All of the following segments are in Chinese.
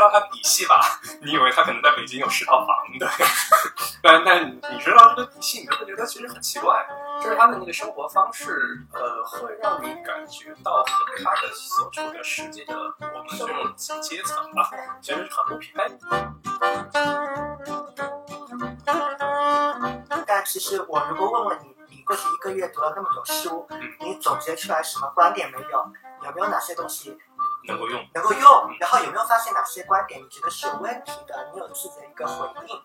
道他底细吧？你以为他可能在北京有十套房，的？但但你知道这个底细，你就会觉得其实很奇怪，就是他的那个生活方式，呃，会让你感觉到和他的所处的实际的我们这种阶层吧，其实是很不匹配。但其实我如果问问你，你过去一个月读了那么多书，嗯你总结出来什么观点没有？有没有哪些东西能够用，能够用？然后有没有发现哪些观点你觉得是有问题的？你有自己的一个回应？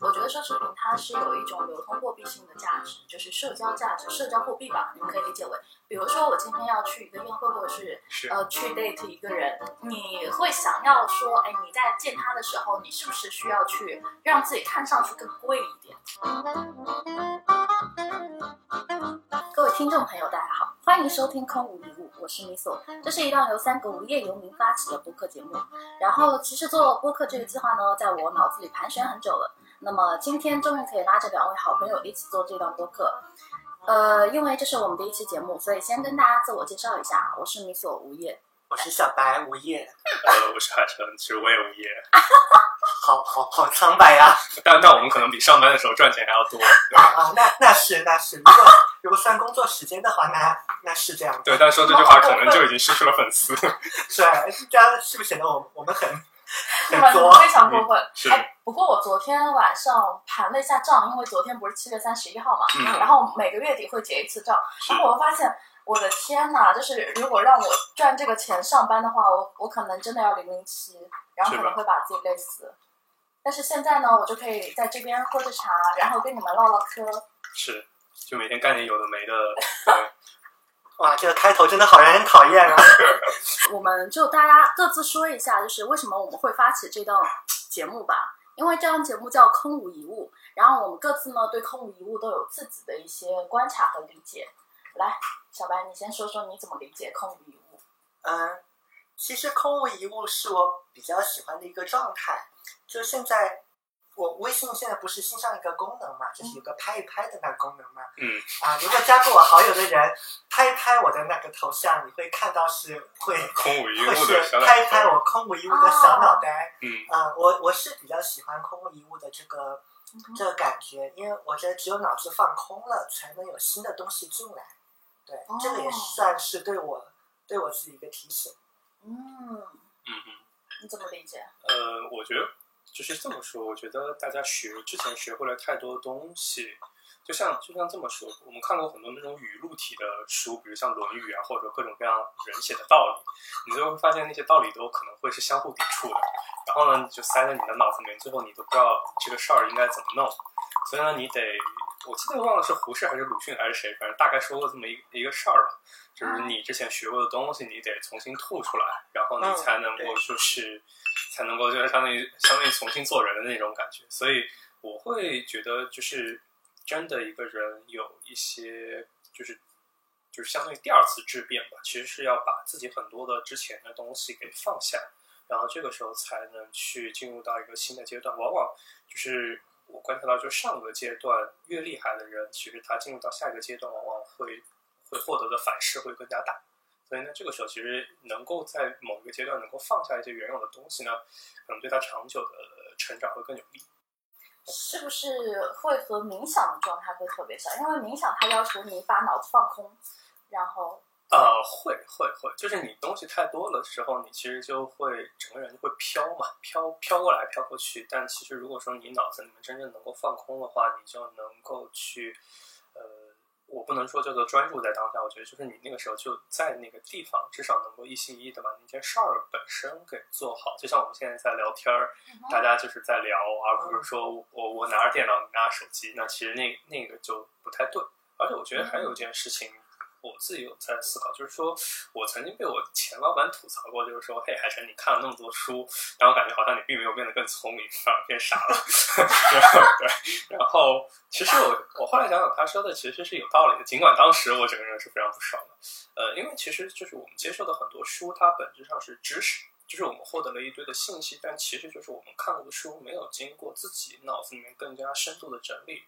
我觉得奢侈品它是有一种流通货币性的价值，就是社交价值、社交货币吧，你们可以理解为，比如说我今天要去一个宴会，或者是是呃去 date 一个人，你会想要说，哎，你在见他的时候，你是不是需要去让自己看上去更贵一点？各位听众朋友，大家好，欢迎收听《空无一物》，我是米索。这是一档由三个无业游民发起的播客节目。然后，其实做播客这个计划呢，在我脑子里盘旋很久了。那么今天终于可以拉着两位好朋友一起做这档播客。呃，因为这是我们第一期节目，所以先跟大家自我介绍一下，我是米索无业。我是小白无业，呃，我是海城，其实我也无业，好好好苍白呀、但但我们可能比上班的时候赚钱还要多。啊！啊那那是那是，如果如果算工作时间的话，那那是这样。对，但说这句话可能就已经失去了粉丝。是啊，这样是不是显得我我们很？非常过分。是哎，不过我昨天晚上盘了一下账，因为昨天不是七月三十一号嘛，嗯然后每个月底会结一次账，是然后我发现，我的天呐，就是如果让我赚这个钱上班的话，我我可能真的要零零七，然后可能会把自己累死。但是现在呢，我就可以在这边喝着茶，然后跟你们唠唠嗑。是，就每天干点有的没的。对，哇，这个开头真的好让人讨厌啊！我们就大家各自说一下，就是为什么我们会发起这档节目吧。因为这档节目叫《空无一物》，然后我们各自呢对空无一物都有自己的一些观察和理解。来，小白，你先说说你怎么理解空无一物？嗯，其实空无一物是我比较喜欢的一个状态。就现在，我微信现在不是新上一个功能嘛，就是有个拍一拍的那个功能嘛。嗯，啊，如果加过我好友的人拍一拍我的那个头像，你会看到是会空无一会物的小是拍一拍我空无一物的小脑袋。嗯，啊、我我是比较喜欢空无一物的这个嗯这个感觉，因为我觉得只有脑子放空了，才能有新的东西进来。对，这个也哦算是对我对我自己一个提醒。嗯，嗯嗯。你怎么理解？呃，我觉得就是这么说，我觉得大家学之前学会了太多东西，就像就像这么说，我们看过很多那种语录体的书，比如像《论语》啊，或者各种各样人写的道理，你最后会发现那些道理都可能会是相互抵触的，然后呢，你就塞在你的脑子里面，最后你都不知道这个事儿应该怎么弄，所以呢，你得。我记得忘了是胡适还是鲁迅还是谁，反正大概说过这么一一个事儿吧，就是你之前学过的东西，你得重新吐出来，然后你嗯才能够就是、才能够就是相当于相当于重新做人的那种感觉。所以我会觉得，就是真的一个人有一些就是就是相当于第二次质变吧，其实是要把自己很多的之前的东西给放下，然后这个时候才能去进入到一个新的阶段。往往就是我观察到，就上个阶段越厉害的人，其实他进入到下一个阶段，往往会会获得的反噬会更加大。所以呢，这个时候其实能够在某一个阶段能够放下一些原有的东西呢，可能对他长久的成长会更有利。是不是会和冥想的状态会特别像？因为冥想它要求你把脑子放空，然后呃，会会会，就是你东西太多了时候，你其实就会整个人就会飘嘛，飘飘过来飘过去。但其实如果说你脑子里面真正能够放空的话，你就能够去，呃，我不能说叫做专注在当下，我觉得就是你那个时候就在那个地方，至少能够一心一意的把那件事儿本身给做好。就像我们现在在聊天儿，大家就是在聊，而不是说我我拿着电脑，你拿着手机，那其实那那个就不太对。而且我觉得还有一件事情，我自己有在思考，就是说我曾经被我前老板吐槽过，就是说，嘿，海晨，你看了那么多书，然后感觉好像你并没有变得更聪明，反而变傻了。然后对，然后其实我我后来想想，他说的其实是有道理的，尽管当时我整个人是非常不爽的。呃，因为其实就是我们接受的很多书，它本质上是知识。就是我们获得了一堆的信息，但其实就是我们看过的书没有经过自己脑子里面更加深度的整理，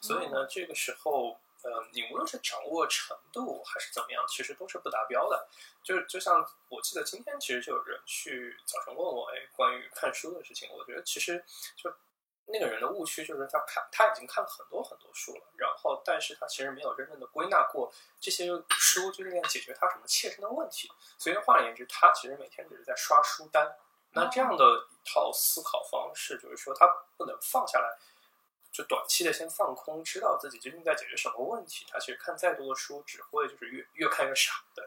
所以呢，这个时候呃，你无论是掌握程度还是怎么样，其实都是不达标的。就就像我记得今天其实就有人去早晨问我，哎，关于看书的事情，我觉得其实就那个人的误区就是他看他已经看了很多很多书了，然后但是他其实没有真正的归纳过这些书究竟解决他什么切身的问题。所以换而言之，他其实每天只是在刷书单。那这样的一套思考方式，就是说他不能放下来。就短期的先放空，知道自己究竟在解决什么问题。他其实看再多的书，只会就是越越看越傻。对。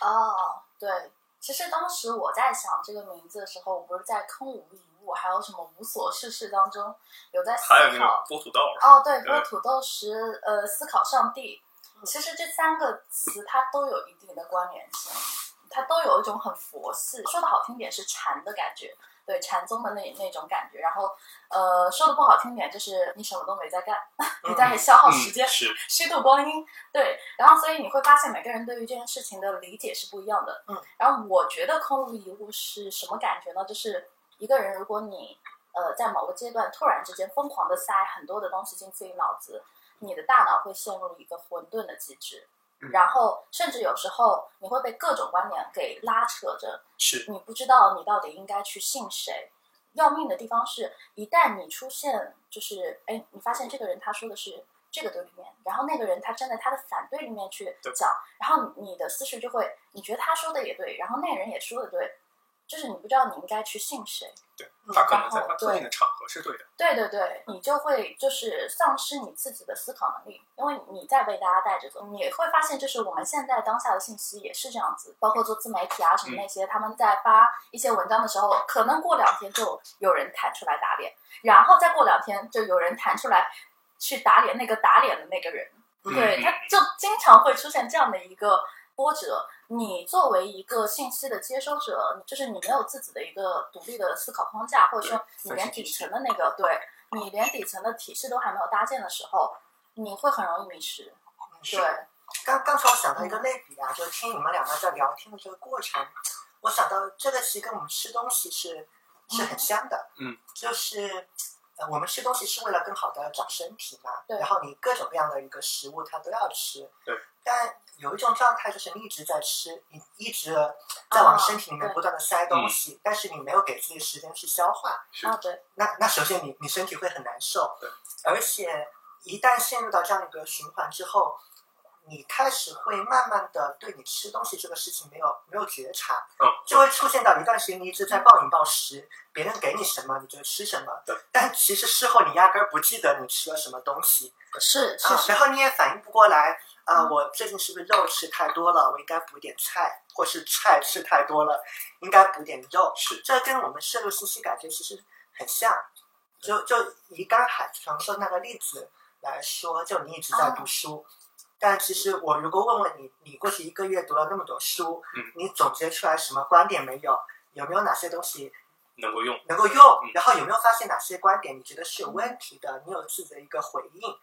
哦，对。其实当时我在想这个名字的时候，我不是在空无一物，还有什么无所事事当中有在思考。还有那个剥土豆。哦，对，剥土豆时，呃，思考上帝。其实这三个词它都有一定的关联性，它都有一种很佛系，说的好听点是禅的感觉。对禅宗的那那种感觉，然后，呃，说的不好听点，就是你什么都没在干，你在消耗时间，虚度光阴。对，然后所以你会发现每个人对于这件事情的理解是不一样的。嗯，然后我觉得空无一物是什么感觉呢？就是一个人，如果你呃在某个阶段突然之间疯狂的塞很多的东西进自己脑子，你的大脑会陷入一个混沌的机制。然后，甚至有时候你会被各种观点给拉扯着，是你不知道你到底应该去信谁。要命的地方是，一旦你出现，就是哎，你发现这个人他说的是这个对立面，然后那个人他站在他的反对立面去讲，然后你的思绪就会，你觉得他说的也对，然后那个人也说的对。就是你不知道你应该去信谁，对他可能在他特定的场合是对的，对对对，你就会就是丧失你自己的思考能力，因为你在被大家带着走，你会发现就是我们现在当下的信息也是这样子，包括做自媒体啊什么那些，他们在发一些文章的时候，可能过两天就有人弹出来打脸，然后再过两天就有人弹出来去打脸那个打脸的那个人，对，他就经常会出现这样的一个。波折，你作为一个信息的接收者，就是你没有自己的一个独立的思考框架，或者说你连底层的那个，对你连底层的体系都还没有搭建的时候，你会很容易迷失。对，刚刚才我想到一个类比啊，就是听你们两个在聊天的这个过程，我想到这个其实跟我们吃东西是是很像的。嗯，就是呃，我们吃东西是为了更好的长身体嘛，对，然后你各种各样的一个食物它都要吃，对，但。有一种状态就是你一直在吃，你一直在往身体里面不断的塞东西，但是你没有给自己时间去消化。啊，对。那那首先你你身体会很难受。对。而且一旦陷入到这样一个循环之后，你开始会慢慢的对你吃东西这个事情没有没有觉察。嗯。就会出现到一段时间你一直在暴饮暴食，别人给你什么你就吃什么。对。但其实事后你压根儿不记得你吃了什么东西。是是。然后你也反应不过来。啊，我最近是不是肉吃太多了？我应该补点菜，或是菜吃太多了，应该补点肉。是，这跟我们摄入信息感觉其实很像。就就以刚海常说那个例子来说，就你一直在读书，但其实我如果问问你，你过去一个月读了那么多书，嗯，你总结出来什么观点没有？有没有哪些东西能够用？能够用？然后有没有发现哪些观点你觉得是有问题的？你有自己的一个回应？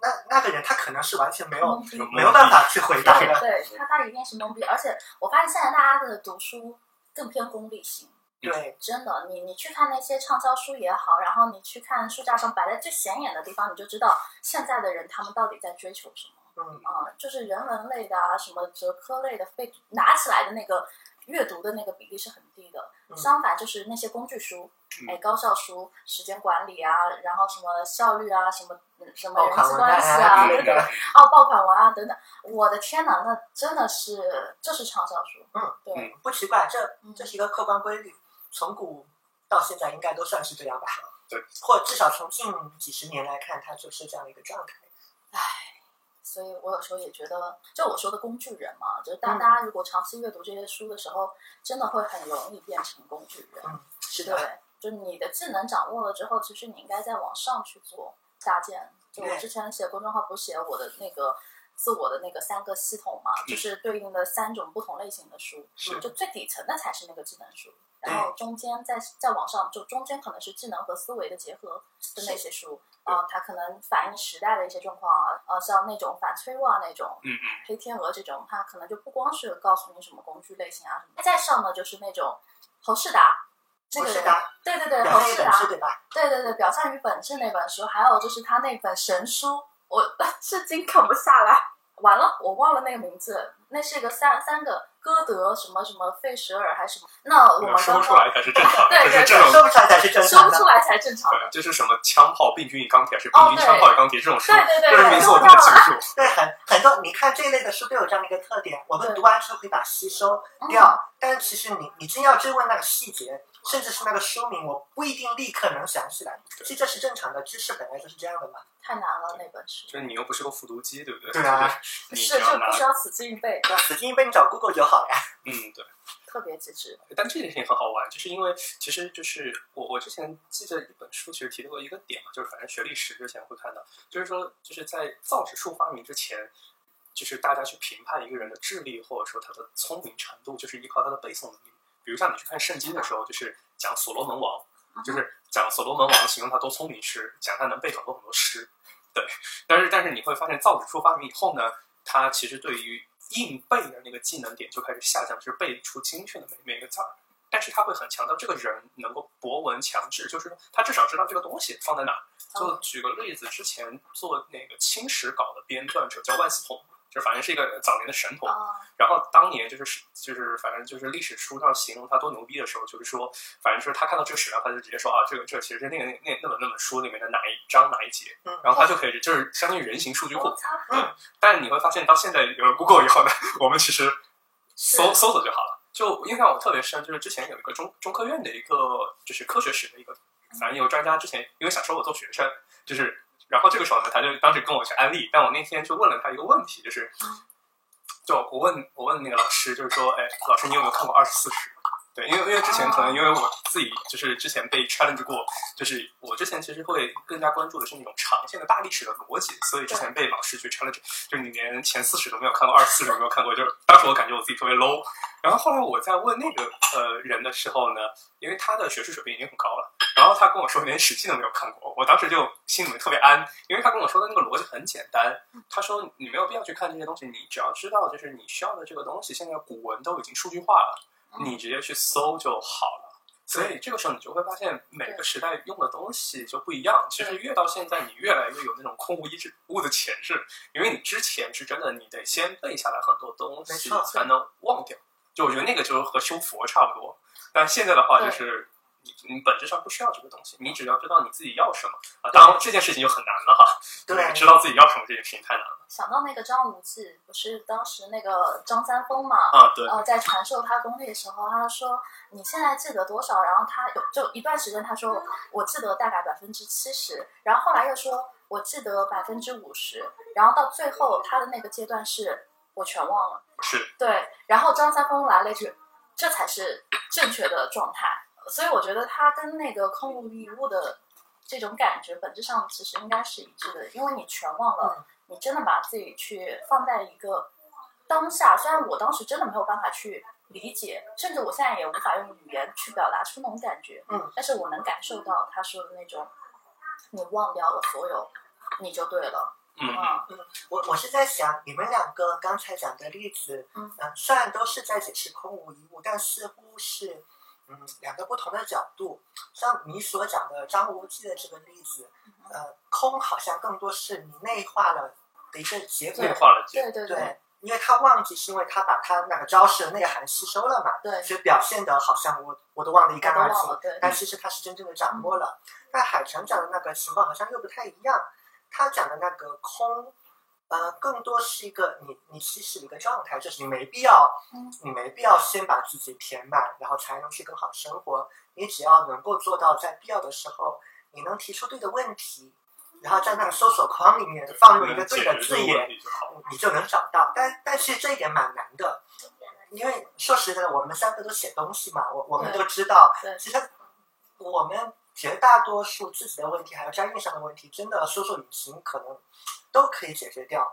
那那个人他可能是完全没有没有办法去回答的，对他他一定是懵逼，而且我发现现在大家的读书更偏功利性，对，真的，你你去看那些畅销书也好，然后你去看书架上摆在最显眼的地方，你就知道现在的人他们到底在追求什么，嗯。啊，就是人文类的啊，什么哲科类的，被拿起来的那个阅读的那个比例是很低的，相反就是那些工具书。哎，高效书、时间管理啊，然后什么效率啊，什么什么人际关系啊，对对，哦，爆款文啊等等，我的天哪，那真的是这是畅销书。嗯，对，不奇怪，这这是一个客观规律，从古到现在应该都算是这样吧？对，或至少从近几十年来看，它就是这样的一个状态。唉，所以我有时候也觉得，就我说的工具人嘛，就是大家如果长期阅读这些书的时候，真的会很容易变成工具人。嗯，是的。就你的技能掌握了之后，其实你应该再往上去做搭建。就我之前写公众号，不是写我的那个自我的那个三个系统嘛，就是对应的三种不同类型的书。就最底层的才是那个技能书，然后中间再再往上，就中间可能是技能和思维的结合的那些书啊，它可能反映时代的一些状况啊，呃，像那种反催弱啊那种，嗯嗯，黑天鹅这种，它可能就不光是告诉你什么工具类型啊什么。再上呢，就是那种侯世达。这个人，对对对，侯世达，对对对，表象与本质那本书，还有就是他那本神书，我 至今啃不下来。完了，我忘了那个名字，那是一个三三个歌德什么什么费舍尔还是什么？那我们说刚刚 不出来才是正常的，对对对说不出来才是正常的说不出。来才正常。对，就是什么枪炮病菌与钢铁，是哦病菌枪炮与钢铁这种书，对对对就是对名字我记得清楚。对，很很多，你看这一类的书都有这样的一个特点，我们读完之后会把它吸收嗯掉，但其实你你真要追问那个细节，甚至是那个书名，我不一定立刻能想起来。其实这是正常的，知识本来就是这样的嘛。太难了那本书，就是你又不是个复读机，对不对？对啊是就不，需要死记硬背，对，死记硬背你找 Google 就好了呀。嗯，对。特别机智。但这件事情很好玩，就是因为其实就是我我之前记得一本书，其实提到过一个点嘛，就是反正学历史之前会看到，就是说就是在造纸术发明之前，就是大家去评判一个人的智力或者说他的聪明程度，就是依靠他的背诵能力。比如像你去看圣经的时候，就是讲所罗门王，就是讲所罗门王形容他多聪明是讲他能背很多很多诗，对。但是但是你会发现造纸术发明以后呢，他其实对于硬背的那个技能点就开始下降，就是背出精确的每每一个字儿。但是他会很强调这个人能够博闻强志，就是说他至少知道这个东西放在哪儿。就举个例子，之前做那个清史稿的编撰者叫万思彤，就反正是一个早年的神童。啊，然后当年就是就是反正就是历史书上形容他多牛逼的时候，就是说，反正就是他看到这个史料，他就直接说啊，这个这个其实是那个那那那本那本书里面的哪一章哪一节，嗯然后他就可以就是相当于人形数据库我。操，但你会发现，到现在有了 Google 以后呢，我们其实搜搜索就好了。就印象我特别深，就是之前有一个中中科院的一个就是科学史的一个，反正有个专家之前因为想收我做学生，就是然后这个时候呢，他就当时跟我去安利，但我那天就问了他一个问题，就是就我问我问那个老师，就是说，哎，老师你有没有看过二十四史？对，因为因为之前可能因为我自己就是之前被 challenge 过，就是我之前其实会更加关注的是那种长线的大历史的逻辑，所以之前被老师去 challenge，就是你连前四史都没有看过，二十四史都没有看过，就是当时我感觉我自己特别 low。然后后来我在问那个呃人的时候呢，因为他的学术水平已经很高了，然后他跟我说连《史记》都没有看过，我当时就心里面特别安，因为他跟我说的那个逻辑很简单，他说你没有必要去看这些东西，你只要知道就是你需要的这个东西，现在古文都已经数据化了，你直接去搜就好了。所以这个时候你就会发现每个时代用的东西就不一样。其实越到现在，你越来越有那种空无一物的潜质，因为你之前是真的你得先背下来很多东西才能忘掉。就我觉得那个就是和修佛差不多，但现在的话就是你你本质上不需要这个东西，你只要知道你自己要什么啊。当然这件事情就很难了哈，对知道自己要什么这件事情太难了想到那个张无忌，不是当时那个张三丰嘛，啊。对，呃，在传授他功力的时候，他说你现在记得多少？然后他有就一段时间，他说我记得大概百分之七十，然后后来又说我记得百分之五十，然后到最后他的那个阶段是我全忘了。是对，然后张三丰来了一句，这才是正确的状态。所以我觉得他跟那个空无一物的这种感觉，本质上其实应该是一致的，因为你全忘了，你真的把自己去放在一个当下。虽然我当时真的没有办法去理解，甚至我现在也无法用语言去表达出那种感觉，嗯，但是我能感受到他说的那种，你忘掉了所有，你就对了，嗯嗯我我是在想，你们两个刚才讲的例子，嗯呃虽然都是在解释空无一物，但似乎是嗯两个不同的角度。像你所讲的张无忌的这个例子，呃，空好像更多是你内化了的一个结果内，化了解，对对对对，因为他忘记是因为他把他那个招式的内涵吸收了嘛，对，所以表现的好像我我都忘得一干二净对但其实他是真正的掌握了。但海城讲的那个情况好像又不太一样，他讲的那个空，呃，更多是一个你你其实的一个状态，就是你没必要，嗯你没必要先把自己填满，然后才能去更好生活。你只要能够做到在必要的时候，你能提出对的问题，然后在那个搜索框里面放入一个对的字眼，你就能找到。但但其实这一点蛮难的，因为说实在的，我们三个都写东西嘛，我我们都知道，其实我们绝大多数自己的问题，还有专业上的问题，真的搜索引擎可能都可以解决掉。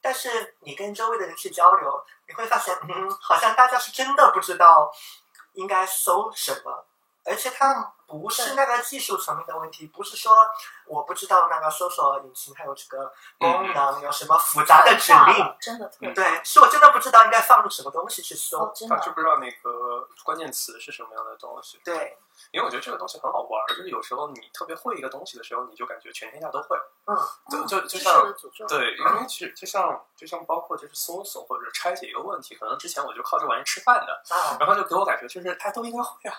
但是你跟周围的人去交流，你会发现，嗯，好像大家是真的不知道应该搜什么。而且它不是那个技术层面的问题，不是说我不知道那个搜索引擎还有这个功能有什么复杂的指令，真的特别对，是我真的不知道应该放入什么东西去哦搜。，真的他知不知道那个关键词是什么样的东西？对，因为我觉得这个东西很好玩儿，就是有时候你特别会一个东西的时候，你就感觉全天下都会。嗯，就就就像对，因为其实就像就像包括就是搜索或者拆解一个问题，可能之前我就靠这玩意吃饭的，啊，然后就给我感觉就是大家都应该会啊。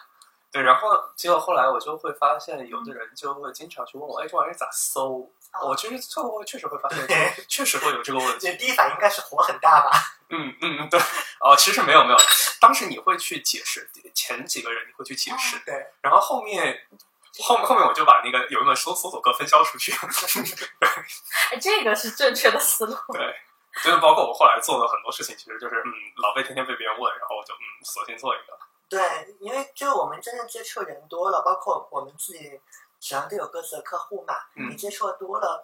对，然后结果后来我就会发现，有的人就会经常去问我，哎，这玩意儿咋搜？哦我其实最后确实会发现对，确实会有这个问你题。第一反应应该是火很大吧？嗯嗯嗯，对。哦，其实没有没有，当时你会去解释，前几个人你会去解释，对，然后后面后后面我就把那个有一本搜搜索歌分销出去。哎，这个是正确的思路。对，就是包括我后来做的很多事情，其实就是嗯，老被天天被别人问，然后我就嗯，索性做一个。对，因为就我们真正接触人多了，包括我们自己实际上都有各自的客户嘛，嗯你接触的多了，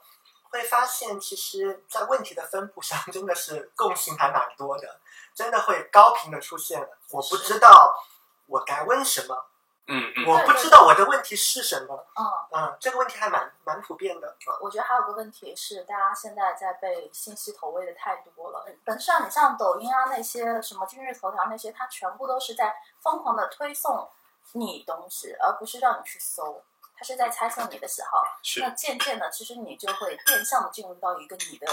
会发现其实，在问题的分布上真的是共性还蛮多的，真的会高频的出现。我不知道我该问什么，嗯嗯我不知道我的问题是什么。嗯，嗯，这个问题还蛮蛮普遍的。我觉得还有个问题是，大家现在在被信息投喂的太多了。本质上，你像抖音啊那些什么今日头条那些，它全部都是在疯狂的推送你东西，而不是让你去搜。它是在猜测你的喜好，是那渐渐的，其实你就会变相的进入到一个你的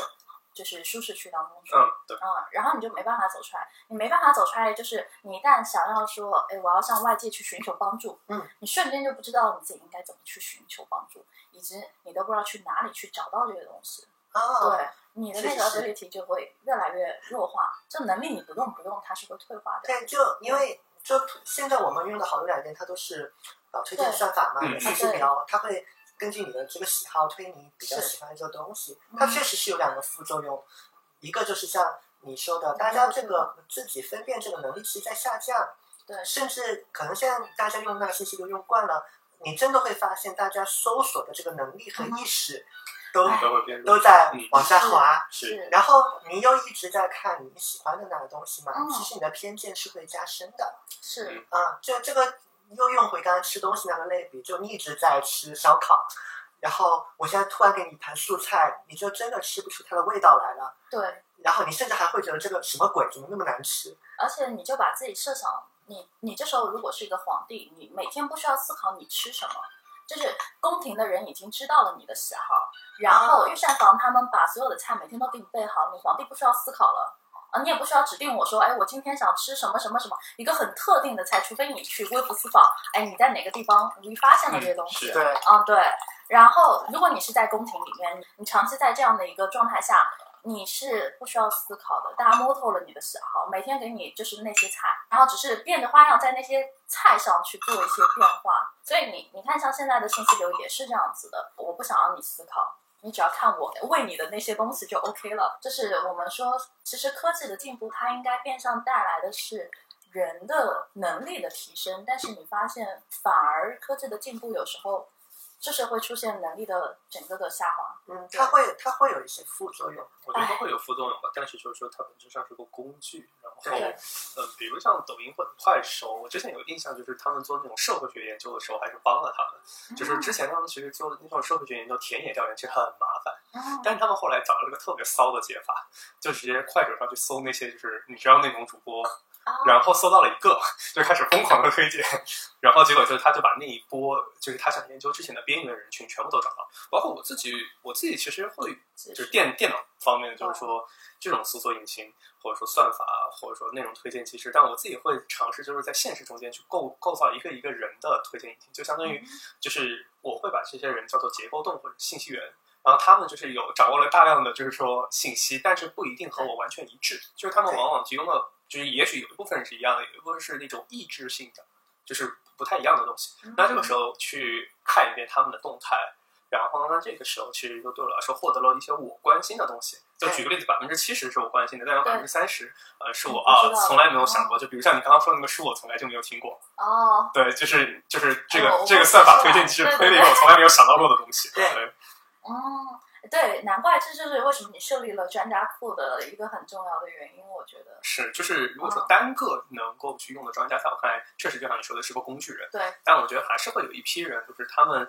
就是舒适区当中去。嗯，对，嗯，然后你就没办法走出来。你没办法走出来，就是你一旦想要说，哎，我要向外界去寻求帮助，嗯，你瞬间就不知道你自己应该怎么去寻求帮助，以及你都不知道去哪里去找到这个东西。啊，对，你的那个确实是 ability 就会越来越弱化，这能力你不动不动，它是会退化的。对，就因为就现在我们用的好多软件，它都是呃推荐算法嘛，信息流，它会根据你的这个喜好推你比较喜欢的这个东西。嗯它确实是有两个副作用，一个就是像你说的，大家这个自己分辨这个能力其实在下降，对，甚至可能现在大家用那个信息都用惯了，你真的会发现大家搜索的这个能力和意识都哎都会变。都在嗯往下滑。是然后你又一直在看你喜欢的那个东西嘛，嗯其实你的偏见是会加深的。是，啊，就这个又用回刚才吃东西那个类比，就你一直在吃烧烤，然后我现在突然给你一盘素菜，你就真的吃不出它的味道来了。对，然后你甚至还会觉得这个什么鬼，怎么那么难吃？而且你就把自己设想，你你这时候如果是一个皇帝，你每天不需要思考你吃什么，就是宫廷的人已经知道了你的喜好，然后啊御膳房他们把所有的菜每天都给你备好，你皇帝不需要思考了。啊，你也不需要指定我说，哎，我今天想吃什么什么什么一个很特定的菜，除非你去微服私访，哎，你在哪个地方无意发现了这些东西，是对，嗯，对。然后，如果你是在宫廷里面，你长期在这样的一个状态下，你是不需要思考的，大家摸透了你的喜好，每天给你就是那些菜，然后只是变着花样在那些菜上去做一些变化。所以你你看，像现在的信息流也是这样子的，我不想让你思考。你只要看我喂你的那些东西就 OK 了。就是我们说，其实科技的进步，它应该变相带来的是人的能力的提升，但是你发现，反而科技的进步有时候就是会出现能力的整个的下滑。嗯，它会它会有一些副作用。我觉得会有副作用吧，但是就是说它本质上是个工具。然后，对嗯，比如像抖音或者快手，我之前有印象，就是他们做那种社会学研究的时候，还是帮了他们。就是之前他们其实做那种社会学研究、田野调研，其实很麻烦。嗯，但是他们后来找了个特别骚的解法，就直接快手上去搜那些就是你知道那种主播，啊然后搜到了一个，就开始疯狂的推荐，然后结果就是他就把那一波就是他想研究之前的边缘人群全部都找到，包括我自己，我自己其实会就是。电电脑方面，就是说这种搜索引擎或者说算法或者说内容推荐机制，但我自己会尝试就是在现实中间去构构造一个一个人的推荐引擎，就相当于就是我会把这些人叫做结构洞或者信息源。然后他们就是有掌握了大量的，就是说信息，但是不一定和我完全一致。就是他们往往提供的，就是也许有一部分是一样的，有一部分是那种意志性的，就是不太一样的东西。那这个时候去看一遍他们的动态，然后呢，这个时候其实就对我来说获得了一些我关心的东西。就举个例子，百分之七十是我关心的，但有百分之三十，呃，是我啊从来没有想过。就比如像你刚刚说那个书，我从来就没有听过。哦，对，就是就是这个这个算法推荐机制对对推了一个我从来没有想到过的东西。对对，嗯，对，难怪这就是为什么你设立了专家库的一个很重要的原因，我觉得。是，就是如果说嗯单个能够去用的专家，在我看来，确实就像你说的是个工具人。对，但我觉得还是会有一批人，就是他们，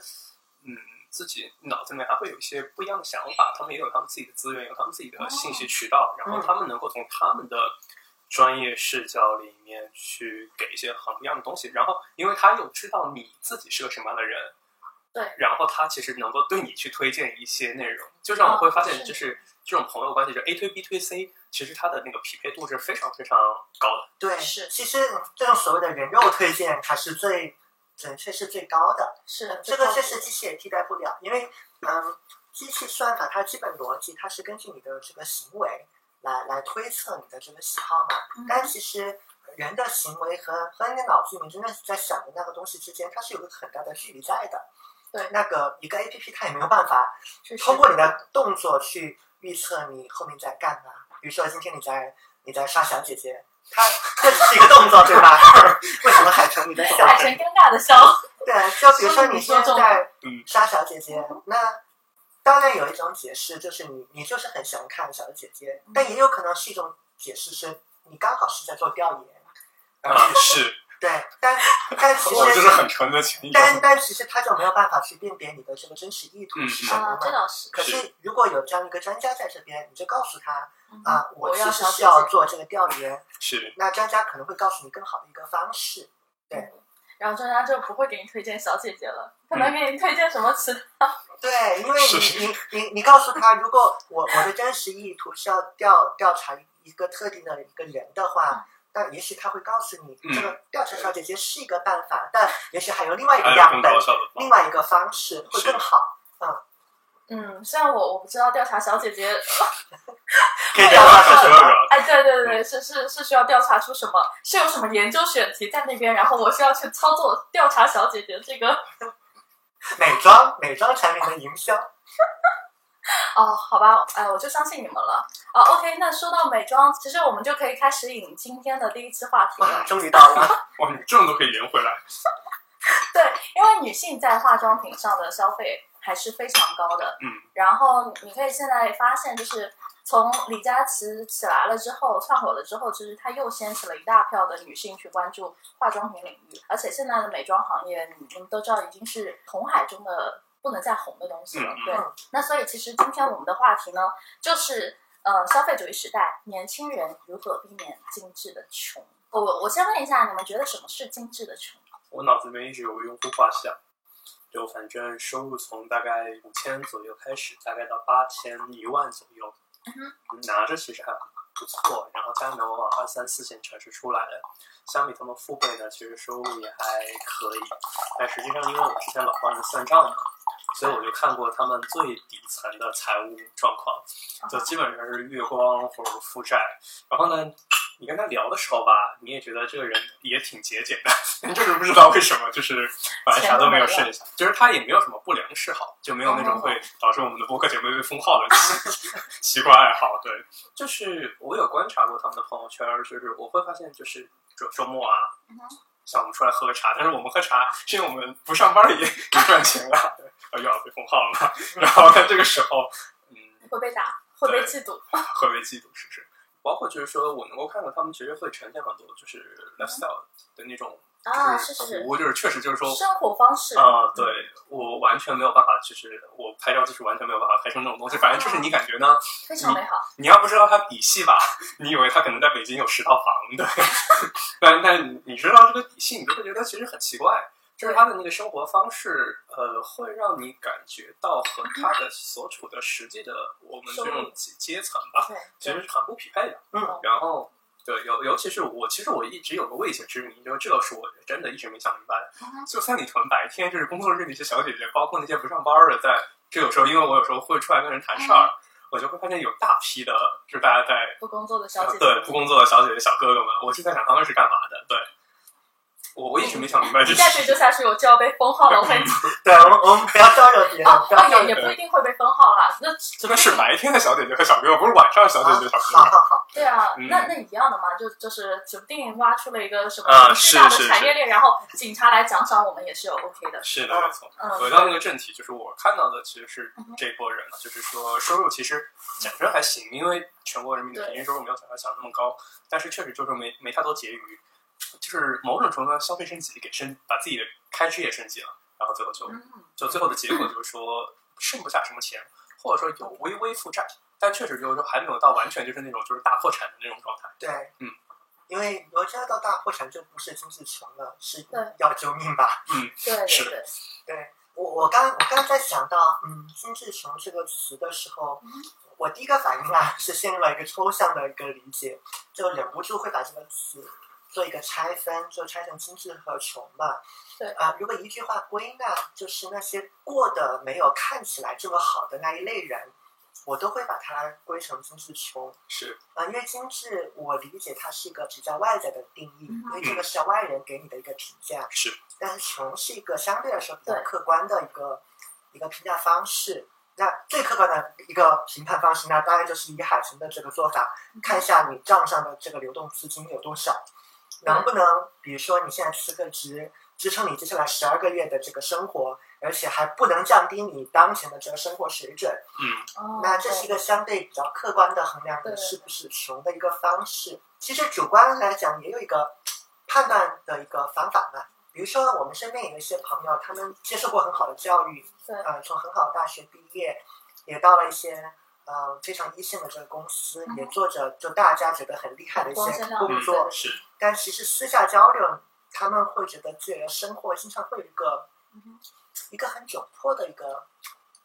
嗯，自己脑子里面还会有一些不一样的想法，他们也有他们自己的资源，有他们自己的信息渠道，然后他们能够从他们的专业视角里面去给一些很不一样的东西，然后因为他又知道你自己是个什么样的人，对，然后他其实能够对你去推荐一些内容，就让我会发现，就是这种朋友关系，就 A 推 B 推 C，其实它的那个匹配度是非常非常高的。对，是其实这种所谓的人肉推荐还是最准确是最高的。是这个确实机器也替代不了，因为嗯，机器算法它基本逻辑它是根据你的这个行为来来推测你的这个喜好嘛。嗯但其实人的行为和和你的脑子里面真的是在想的那个东西之间，它是有个很大的距离在的。对那个一个 A P P 它也没有办法通过你的动作去预测你后面在干嘛。比如说今天你在你在杀小姐姐，它这只是一个动作对吧？为什么海豚你在笑？海豚尴尬的笑，对，就比如说你现在嗯杀小姐姐，那当然有一种解释就是你你就是很喜欢看小姐姐，但也有可能是一种解释是你刚好是在做调研，啊，是，对，但但其我就是实很纯的情谊。但但其实他就没有办法去辨别你的这个真实意图嗯是什么啊，这嘛。倒是。可是如果有这样一个专家在这边，你就告诉他嗯啊，我要其实是要做这个调研，是，那专家可能会告诉你更好的一个方式。对然后专家就不会给你推荐小姐姐了，可嗯能给你推荐什么其他。对，因为你你你你告诉他，如果我我的真实意图是要调调查一个特定的一个人的话，那也许他会告诉你，嗯这个调查小姐姐是一个办法，但也许还有另外一个样本另外一个方式会更好。嗯，虽然我我不知道调查小姐姐，可以调查出什么？哎，对对对，是是是需要调查出什么，是有什么研究选题在那边，然后我需要去操作调查小姐姐这个。美妆美妆产品的营销，哦，好吧，哎，我就相信你们了。哦，OK，那说到美妆，其实我们就可以开始引今天的第一期话题哇，了。终于到了。哇，你这种都可以圆回来。对，因为女性在化妆品上的消费还是非常高的。嗯，然后你可以现在发现，就是从李佳琦起来了之后，窜火了之后，其实他又掀起了一大票的女性去关注化妆品领域，而且现在的美妆行业，你们都知道已经是红海中的不能再红的东西了。对，那所以其实今天我们的话题呢，就是呃消费主义时代，年轻人如何避免精致的穷。我我先问一下，你们觉得什么是精致的穷？我脑子里面一直有个用户画像，就反正收入从大概五千左右开始，大概到八千、一万左右，嗯拿着其实还不错。然后加能往二三四线城市出来的，相比他们父辈呢，其实收入也还可以。但实际上，因为我之前老帮人算账嘛，所以我就看过他们最底层的财务状况，就基本上是月光或者负债。然后呢，你跟他聊的时候吧，你也觉得这个人也挺节俭的，就是不知道为什么，就是反正啥都没有剩下，就是他也没有什么不良嗜好，就没有那种会导致我们的播客节目被封号的奇 奇怪爱好。对，就是我有观察过他们的朋友圈，就是我会发现，就是周周末啊。像我们出来喝个茶，但是我们喝茶是因为我们不上班也也 赚钱了，对，又要被封号了嘛。然后在这个时候，嗯，会被打，会被嫉妒。会被嫉妒，是不是？包括就是说我能够看到他们其实会呈现很多就是 lifestyle 的那种，啊，就是是是图，就是确实就是说，生活方式。啊、对我完全没有办法，就是我拍照就是完全没有办法拍成那种东西。反正就是你感觉呢，非常美好。你要不知道他底细吧，你以为他可能在北京有十套房，对，但但你你知道这个底细，你就会觉得其实很奇怪，就是他的那个生活方式，呃，会让你感觉到和他的所处的实际的我们这种阶阶层吧，其实是很不匹配的。嗯，然后对，尤尤其是我，其实我一直有个未解之谜，就是这个是我真的一直没想明白 就三里屯白天就是工作日那些小姐姐，包括那些不上班的，在就有时候因为我有时候会出来跟人谈事儿，我就会发现有大批的，就是大家在不工作的小姐姐。对不工作的小姐姐、小哥哥们，我就在想他们是干嘛的？对，我我一直没想明白这你再追究下去，我就要被封号了。我跟你讲，对，我们我们不要招惹别人，不要也也不一定会被封号啦。那这边是白天的小姐姐和小哥哥，不是晚上的小姐姐小哥哥。好好好，对啊，嗯那那一样的嘛，就就是指不定挖出了一个什么啊巨大的是是产业链，然后警察来奖赏我们也是有 OK 的。是的，没错。嗯回到那个正题，就是我看到的其实是这一波人了，就是说收入其实讲真还行，因为全国人民的平均收入没有想象想的那么高，但是确实就是没没太多结余，就是某种程度上消费升级，给升把自己的开支也升级了，然后最后就嗯，就最后的结果就是说剩不下什么钱，或者说有微微负债，但确实就是说还没有到完全就是那种就是大破产的那种状态。对，嗯。因为哪吒到大破产，就不是经济穷了，是要救命吧？嗯对是对，对我，我刚我刚在想到“嗯经济穷”这个词的时候，嗯我第一个反应啊是陷入了一个抽象的一个理解，就忍不住会把这个词做一个拆分，就拆成精致和穷嘛。对啊、如果一句话归纳，就是那些过得没有看起来这么好的那一类人，我都会把它归成精致穷。是，啊，因为精致，我理解它是一个比较外在的定义，嗯因为这个是外人给你的一个评价。是，但是穷是一个相对来说比较客观的一个一个评价方式。那最客观的一个评判方式，那当然就是以海城的这个做法，看一下你账上的这个流动资金有多少，能不能，比如说你现在辞个职，支撑你接下来十二个月的这个生活，而且还不能降低你当前的这个生活水准。嗯，哦那这是一个相对比较客观的衡量你是不是穷的一个方式。其实主观来讲也有一个判断的一个方法嘛。比如说我们身边有一些朋友，他们接受过很好的教育，对呃，从很好的大学毕业，也到了一些呃非常一线的这个公司，嗯也做着就大家觉得很厉害的一些工作对。是，但其实私下交流，他们会觉得自己的生活经常会有一个嗯一个很窘迫的一个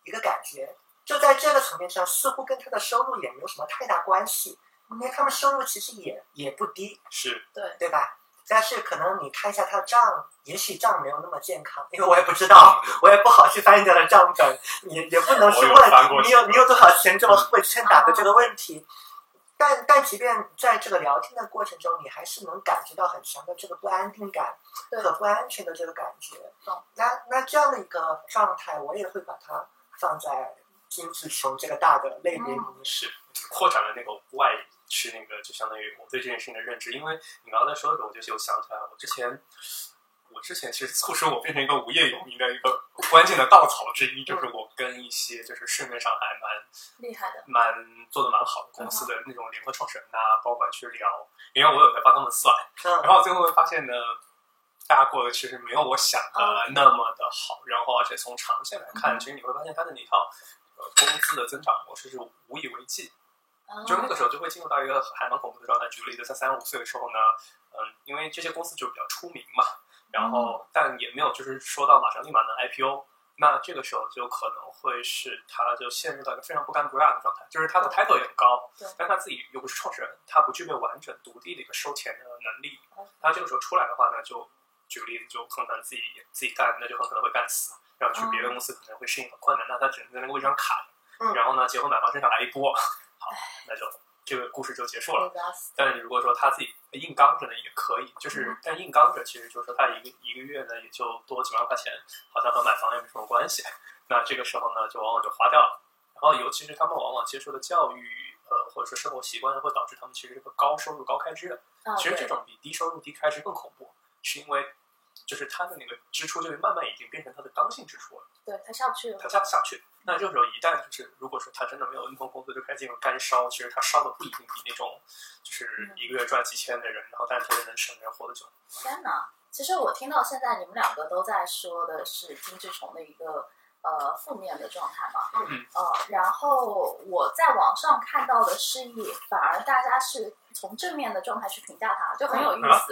一个感觉。就在这个层面上，似乎跟他的收入也没有什么太大关系，因为他们收入其实也也不低，是，对对吧？但是可能你看一下他的账，也许账没有那么健康，因为我也不知道，我也不好去翻人家的账本，也也不能去问你有你有多少钱这么会欠打的这个问题。但但即便在这个聊天的过程中，你还是能感觉到很强的这个不安定感对和不安全的这个感觉。那那这样的一个状态，我也会把它放在经济穷这个大的类别里面。是扩展了那个外是那个，就相当于我对这件事情的认知。因为你刚才在说的时候，我就有想起来，我之前我之前其实促使我变成一个无业游民的一个关键的稻草之一，就是我跟一些就是市面上还蛮厉害的，蛮做的蛮好的公司的那种联合创始人啊、包管去聊，因为我有在帮他们算，嗯然后最后会发现呢，大家过得其实没有我想的那么的好，然后而且从长线来看，嗯其实你会发现它的那套呃工资的增长模式是无以为继，啊就是那个时候就会进入到一个还蛮恐怖的状态。举个例子，在三十五岁的时候呢，嗯，因为这些公司就比较出名嘛，然后但也没有就是说到马上立马能 IPO。那这个时候就可能会是他就陷入到一个非常不干不干的状态，就是他的 title 也很高对，但他自己又不是创始人，他不具备完整独立的一个收钱的能力哦。他这个时候出来的话呢，就举个例子，就很可能自己自己干，那就很可能会干死，然后去别的公司可能会适应很困难，那他只能在那个位置上卡然后呢，结婚买房生小孩一波，好，那就这个故事就结束了。但是如果说他自己硬刚着呢，也可以，就是嗯但硬刚着，其实就是说他一个一个月呢也就多几万块钱，好像和买房也没什么关系。那这个时候呢，就往往就花掉了。然后尤其是他们往往接受的教育，呃，或者说生活习惯，会导致他们其实是个高收入高开支的。啊，其实这种比低收入低开支更恐怖，是因为就是他的那个支出就会慢慢已经变成他的刚性支出了。对他下不去了他，下不下去。那这个时候一旦就是，如果说他真的没有一份工作就开始进入干烧，其实他烧的不一定比那种就是一个月赚几千的人，然后但是天天能省的人活得久。天哪！其实我听到现在你们两个都在说的是金志虫的一个呃负面的状态嘛，嗯，呃，然后我在网上看到的示意，反而大家是从正面的状态去评价他，就很有意啊？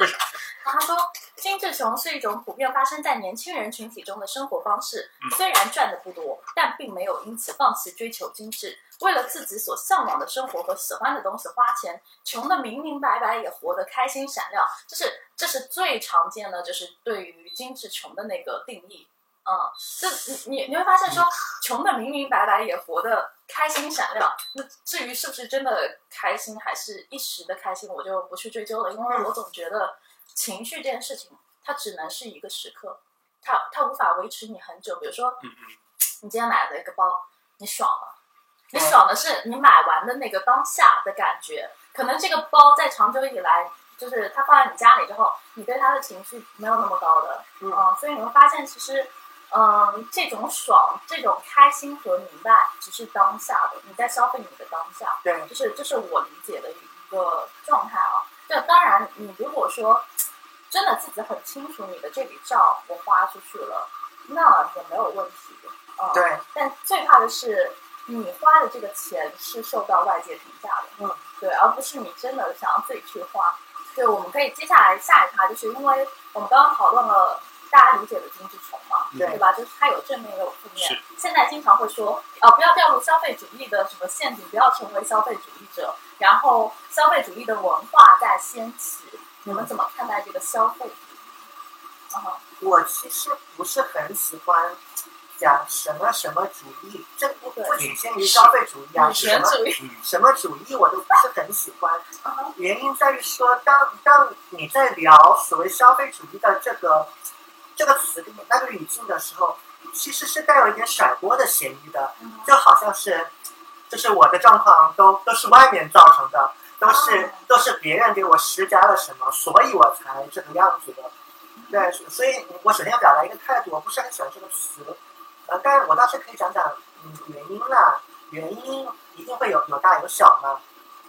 他说，精致穷是一种普遍发生在年轻人群体中的生活方式嗯，虽然赚的不多，但并没有因此放弃追求精致。为了自己所向往的生活和喜欢的东西花钱，穷的明明白白也活得开心闪亮，这是这是最常见的，就是对于精致穷的那个定义。嗯，就你你你会发现说，穷的明明白白也活得开心闪亮。那至于是不是真的开心，还是一时的开心，我就不去追究了，因为我总觉得情绪这件事情，它只能是一个时刻，它它无法维持你很久。比如说，嗯嗯，你今天买了一个包，你爽了，你爽的是你买完的那个当下的感觉。可能这个包在长久以来，就是它放在你家里之后，你对它的情绪没有那么高的，嗯嗯，所以你会发现，其实，嗯，这种爽、这种开心和明白，只是当下的，你在消费你的当下，对，就是这是我理解的一个状态啊。这当然，你如果说真的自己很清楚你的这笔账我花出去了，那也没有问题，嗯，对，但最怕的是你花的这个钱是受到外界评价的，嗯，对，而不是你真的想要自己去花。对，我们可以接下来下一趴，就是因为我们刚刚讨论了大家理解的经济穷嘛，对对吧？就是它有正面也有负面是。现在经常会说，啊、不要掉入消费主义的什么陷阱，不要成为消费主义者。然后消费主义的文化在掀起，你们怎么看待这个消费主义？嗯哼，我其实不是很喜欢讲什么什么主义，这不对不仅限于消费主义啊，女什么主义，什么主义我都不是很喜欢。原因在于说，当当你在聊所谓消费主义的这个这个词里面那个语境的时候，其实是带有一点甩锅的嫌疑的，就好像是就是我的状况都都是外面造成的，都是、哦都是别人给我施加了什么，所以我才这个样子的。对，所以我首先要表达一个态度，我不是很喜欢这个词，呃，但是我倒是可以讲讲嗯原因啦，原因一定会有有大有小嘛。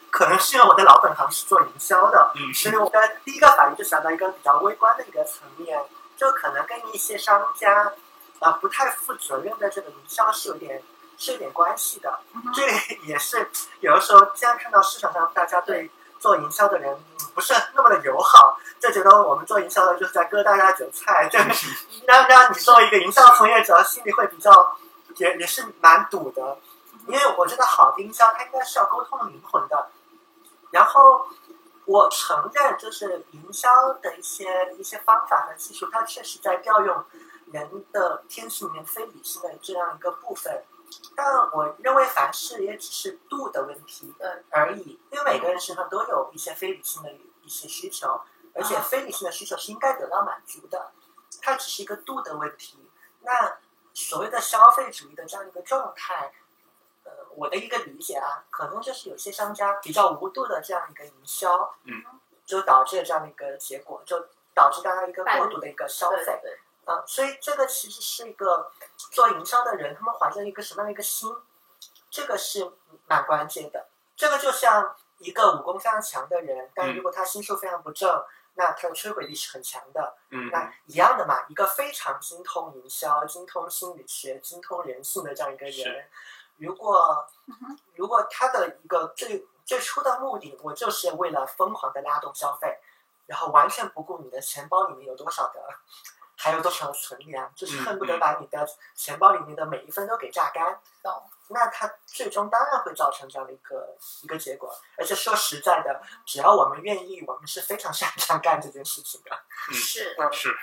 可能是因为我的老本行是做营销的，嗯所以我的第一个反应就想到一个比较微观的一个层面，就可能跟一些商家呃不太负责任的这个营销是有点是有点关系的。这个也是有的时候，现在看到市场上大家对做营销的人嗯不是那么的友好，就觉得我们做营销的就是在割大家韭菜，这 让让你作为一个营销从业者心里会比较也也是蛮堵的。因为我觉得好的营销它应该是要沟通灵魂的。然后我承认，就是营销的一些一些方法和技术，它确实在调用人的天性里面非理性的这样一个部分。但我认为凡事也只是度的问题对而已，因为每个人身上都有一些非理性的一些需求，而且非理性的需求是应该得到满足的，它只是一个度的问题。那所谓的消费主义的这样一个状态，呃，我的一个理解啊，可能就是有些商家比较无度的这样一个营销，嗯，就导致了这样的一个结果，就导致大家一个过度的一个消费。对对，嗯，所以这个其实是一个做营销的人，他们怀着一个什么样的一个心，这个是蛮关键的。这个就像一个武功非常强的人，但如果他心术非常不正，那他的摧毁力是很强的。嗯那一样的嘛，一个非常精通营销、精通心理学、精通人性的这样一个人是，如果如果他的一个最最初的目的，我就是为了疯狂的拉动消费，然后完全不顾你的钱包里面有多少的，还有多少的存粮，就是恨不得把你的钱包里面的每一分都给榨干。懂。那他最终当然会造成这样的一个一个结果，而且说实在的，只要我们愿意，我们是非常擅长干这件事情的。嗯是。嗯，是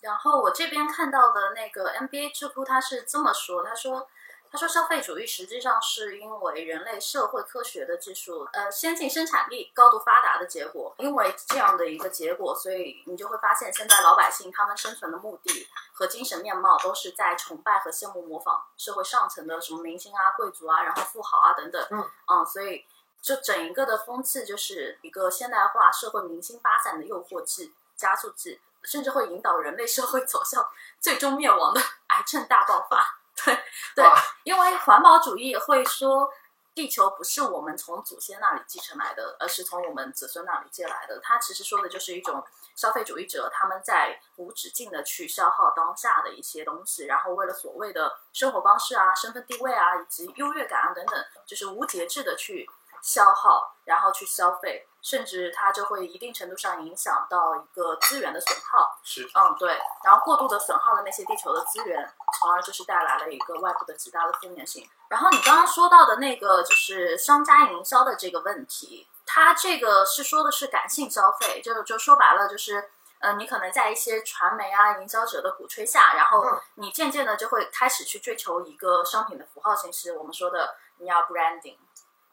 然后我这边看到的那个 NBA 智库，他是这么说，他说。他说，消费主义实际上是因为人类社会科学的技术，呃，先进生产力高度发达的结果。因为这样的一个结果，所以你就会发现，现在老百姓他们生存的目的和精神面貌都是在崇拜和羡慕模仿社会上层的什么明星啊、贵族啊，然后富豪啊等等。嗯所以就整一个的风气就是一个现代化社会明星发展的诱惑剂、加速剂，甚至会引导人类社会走向最终灭亡的癌症大爆发。对对，因为环保主义会说，地球不是我们从祖先那里继承来的，而是从我们子孙那里借来的。它其实说的就是一种消费主义者他们在无止境的去消耗当下的一些东西，然后为了所谓的生活方式啊、身份地位啊以及优越感啊等等，就是无节制的去消耗，然后去消费，甚至它就会一定程度上影响到一个资源的损耗。是嗯，对，然后过度的损耗了那些地球的资源，从而就是带来了一个外部的极大的负面性。然后你刚刚说到的那个就是商家营销的这个问题，它这个是说的是感性消费，就就说白了就是呃，你可能在一些传媒啊、营销者的鼓吹下，然后嗯你渐渐的就会开始去追求一个商品的符号形式，我们说的你要 branding，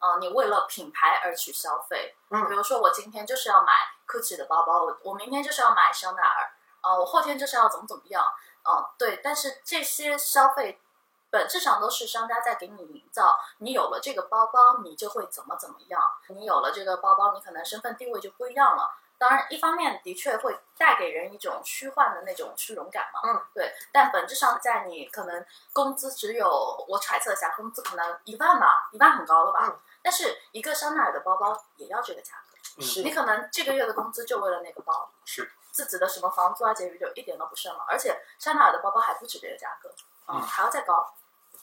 呃，你为了品牌而去消费。比嗯如说我今天就是要买 GUCCI 的包包，我我明天就是要买香奈儿，呃，我后天就是要怎么怎么样，呃，对，但是这些消费本质上都是商家在给你营造，你有了这个包包，你就会怎么怎么样，你有了这个包包，你可能身份地位就不一样了。当然，一方面的确会带给人一种虚幻的那种虚荣感嘛，嗯，对。但本质上，在你可能工资只有我揣测一下，工资可能一万吧，一万很高了吧？嗯但是一个香奈儿的包包也要这个价格。嗯是你可能这个月的工资就为了那个包，是自己的什么房租啊、节余就一点都不剩了。而且香奈儿的包包还不止这个价格，嗯，嗯还要再高。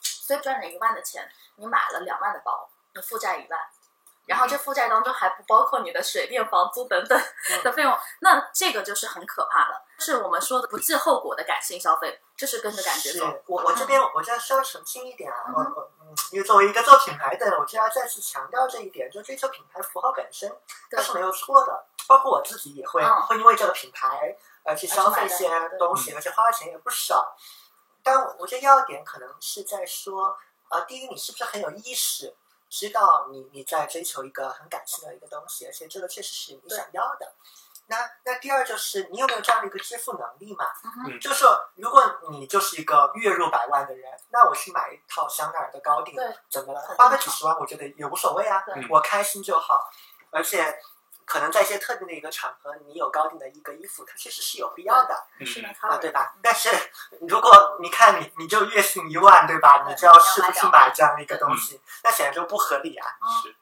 所以赚了一万的钱，你买了两万的包，你负债一万，然后这负债当中还不包括你的水电、房租等等嗯的费用，那这个就是很可怕了。是我们说的不计后果的感性消费，就是跟着感觉走。我我这边我这稍微澄清一点啊，嗯我我嗯，因为作为一个做品牌的人，我就要再次强调这一点，就追求品牌符号本身，对它是没有错的。包括我自己也会、嗯会因为这个品牌而去消费一些东西，而且花的钱也不少。但我我觉得要点可能是在说，呃，第一，你是不是很有意识，知道你你在追求一个很感性的一个东西，而且这个确实是你想要的。那那第二就是你有没有这样的一个支付能力嘛？嗯就是说，如果你就是一个月入百万的人，那我去买一套香奈儿的高定对，怎么了？花个几十万，我觉得也无所谓啊对，我开心就好。而且，可能在一些特定的一个场合，你有高定的一个衣服，它其实是有必要的是的啊，对吧？但是如果你看你你就月薪一万，对吧？你就要是不是买这样的一个东西？那显然就不合理啊。是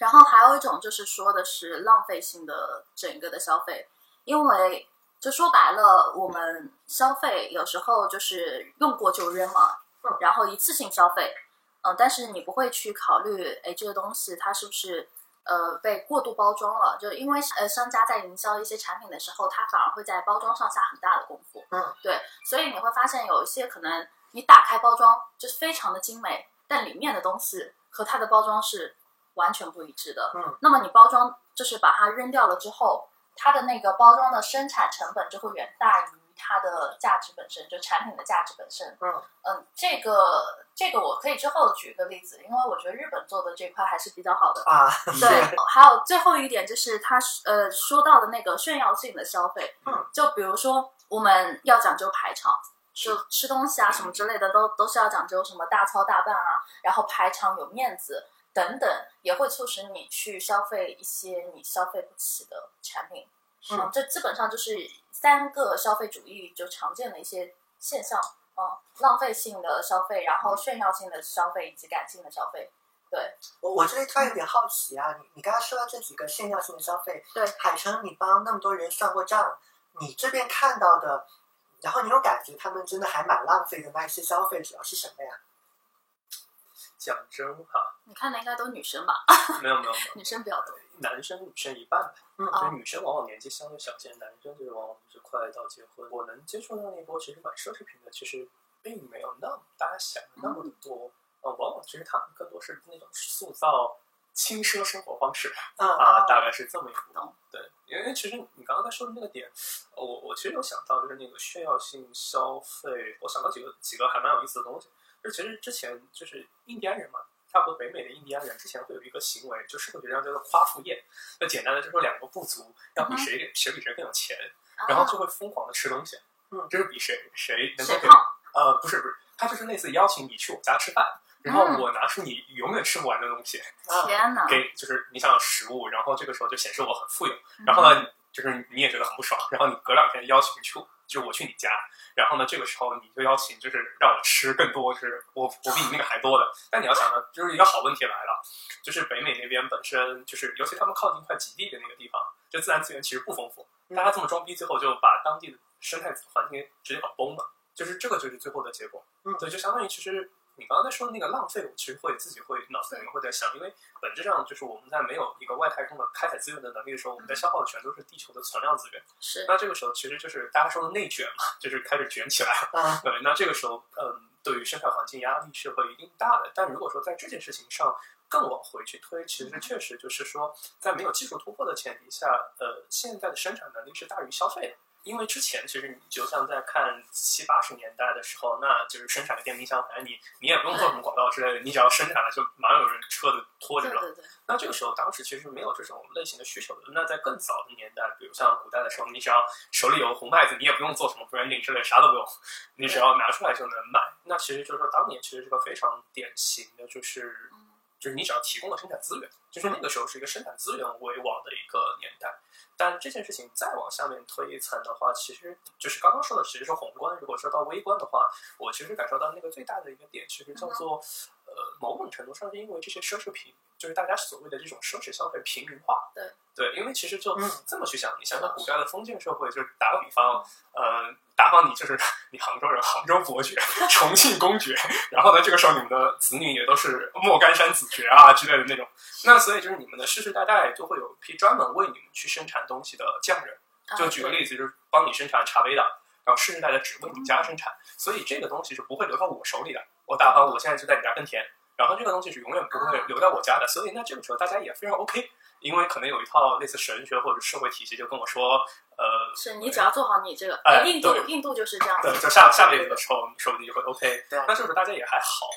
然后还有一种就是说的是浪费性的整个的消费，因为就说白了，我们消费有时候就是用过就扔嘛嗯，然后一次性消费，嗯、但是你不会去考虑，哎，这个东西它是不是呃被过度包装了？就因为呃商家在营销一些产品的时候，他反而会在包装上下很大的功夫，嗯，对，所以你会发现有一些可能你打开包装就是非常的精美，但里面的东西和它的包装是完全不一致的。嗯，那么你包装就是把它扔掉了之后，它的那个包装的生产成本就会远大于它的价值本身，就产品的价值本身。嗯嗯，这个这个我可以之后举一个例子，因为我觉得日本做的这块还是比较好的。啊，对，还有最后一点就是他呃说到的那个炫耀性的消费，嗯，就比如说我们要讲究排场，就吃东西啊什么之类的都都是要讲究什么大操大办啊，然后排场有面子等等，也会促使你去消费一些你消费不起的产品。嗯这基本上就是三个消费主义就常见的一些现象，嗯，浪费性的消费，然后炫耀性的消费以及感性的消费。对，我我这里突然有点好奇啊，你你刚刚说到这几个炫耀性的消费，对海城，你帮那么多人算过账，你这边看到的，然后你有感觉他们真的还蛮浪费的那一些消费主要是什么呀？讲真哈，你看的应该都女生吧？没有没有没有，女生比较多。男生女生一半吧。嗯女生往往年纪相对小些，男生就是往往就是快到结婚。我能接触到那一波其实买奢侈品的，其实并没有那么大家想的那么的多。呃，往往其实他们更多是那种塑造轻奢生活方式嗯啊，大概是这么一个懂。对，因为其实你刚刚在说的那个点，呃我我其实有想到就是那个炫耀性消费，我想到几个几个还蛮有意思的东西。就其实之前就是印第安人嘛，差不多北美的印第安人之前会有一个行为，就社会学上叫做夸父宴。那简单的就说两个部族要比谁、谁比谁更有钱，然后就会疯狂的吃东西，嗯就是比谁谁能够给？呃不是不是，他就是类似邀请你去我家吃饭，然后嗯我拿出你永远吃不完的东西啊天哪！给，就是你想要食物，然后这个时候就显示我很富有，嗯然后呢就是你也觉得很不爽，然后你隔两天邀请去。就是我去你家，然后呢，这个时候你就邀请，就是让我吃更多，就是我我比你那个还多的。但你要想呢，就是一个好问题来了，就是北美那边本身就是，尤其他们靠近快极地的那个地方，就自然资源其实不丰富。大家这么装逼，最后就把当地的生态环境直接搞崩了，就是这个就是最后的结果。嗯对，就相当于其实你刚刚在说的那个浪费，我其实会自己会脑子里面会在想，因为本质上就是我们在没有一个外太空的开采资源的能力的时候，我们在消耗的全都是地球的存量资源。是那这个时候其实就是大家说的内卷嘛，就是开始卷起来了。啊，对，那这个时候，嗯，对于生态环境压力是会一定大的。但如果说在这件事情上更往回去推，其实确实就是说，在没有技术突破的前提下，呃，现在的生产能力是大于消费的。因为之前其实你就像在看七八十年代的时候，那就是生产个电冰箱，反正你你也不用做什么广告之类的，你只要生产了，就马上有人车子拖着了。对对对，那这个时候，当时其实没有这种类型的需求的。那在更早的年代，比如像古代的时候，你只要手里有红麦子，你也不用做什么 branding 之类，啥都不用，你只要拿出来就能卖。那其实就是说，当年其实是个非常典型的，就是就是你只要提供了生产资源，就是那个时候是一个生产资源为王的一个年代。但这件事情再往下面推一层的话，其实就是刚刚说的其实是宏观。如果说到微观的话，我其实感受到那个最大的一个点，其实叫做呃，某种程度上是因为这些奢侈品，就是大家所谓的这种奢侈消费平民化。对对，因为其实就嗯这么去想，你想想古代的封建社会，就是打个比方，呃，打方你就是你杭州人，杭州伯爵，重庆公爵，然后呢，这个时候你们的子女也都是莫干山子爵啊之类的那种，那所以就是你们的世世代代就会有一批专门为你们去生产东西的匠人。就举个例，例子，就是帮你生产茶杯的，然后世世代代只为你家生产，所以这个东西是不会流到我手里的。我打方我现在就在你家耕田，然后这个东西是永远不会留在我家的，所以那这个时候大家也非常 OK，因为可能有一套类似神学或者社会体系就跟我说，呃，是你只要做好你这个，印度对印度就是这样子对，，就下下辈子的时候，说不定就会 OK。对那这个时候大家也还好，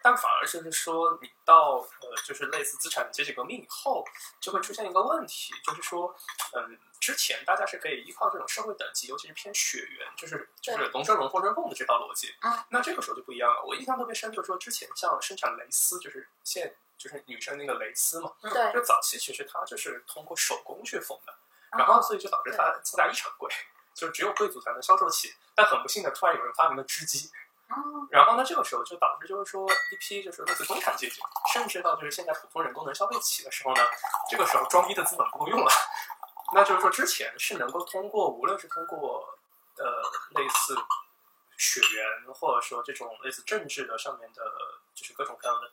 但反而就是说，你到呃，就是类似资产阶级革命以后，就会出现一个问题，就是说，嗯，之前大家是可以依靠这种社会等级，尤其是偏血缘，就是就是龙生龙，凤生凤的这套逻辑。嗯。那这个时候就不一样了。我印象特别深，就是说之前像生产蕾丝，就是现就是女生那个蕾丝嘛，对，就早期其实它就是通过手工去缝的。嗯然后所以就导致它造价异常贵，就只有贵族才能销售起。但很不幸的，突然有人发明了织机，哦然后呢，这个时候就导致就是说一批就是类似中产阶级，甚至到就是现在普通人都能消费起的时候呢，这个时候装逼的资本不够用了。那就是说之前是能够通过无论是通过呃类似血缘或者说这种类似政治的上面的，就是各种各样的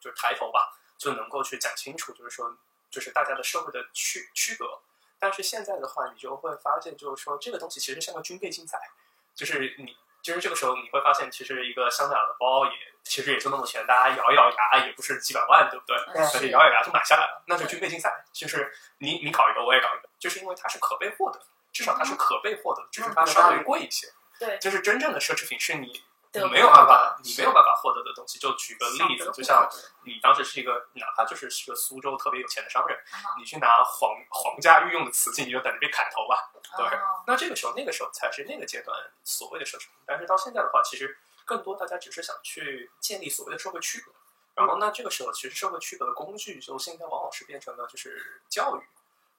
就是抬头吧，就能够去讲清楚，就是说就是大家的社会的区区隔。但是现在的话，你就会发现，就是说这个东西其实像个军备竞赛，就是你，就是这个时候你会发现，其实一个香奈儿的包也其实也就那么钱，大家咬一咬牙也不是几百万，对不对？嗯？对但是。咬咬牙就买下来了，那就军备竞赛，就是你你搞一个我也搞一个，就是因为它是可被获得的，至少它是可被获得的，只是它稍微贵一些。对，就是真正的奢侈品是你你没有办，法你没有办法获得的东西。就举个例子，就像你当时是一个，哪怕就是是个苏州特别有钱的商人啊，你去拿皇皇家御用的瓷器，你就等着被砍头吧。对哦那这个时候，那个时候才是那个阶段所谓的奢侈品。但是到现在的话，其实更多大家只是想去建立所谓的社会区隔。然后那这个时候，其实社会区隔的工具，就现在往往是变成了就是教育，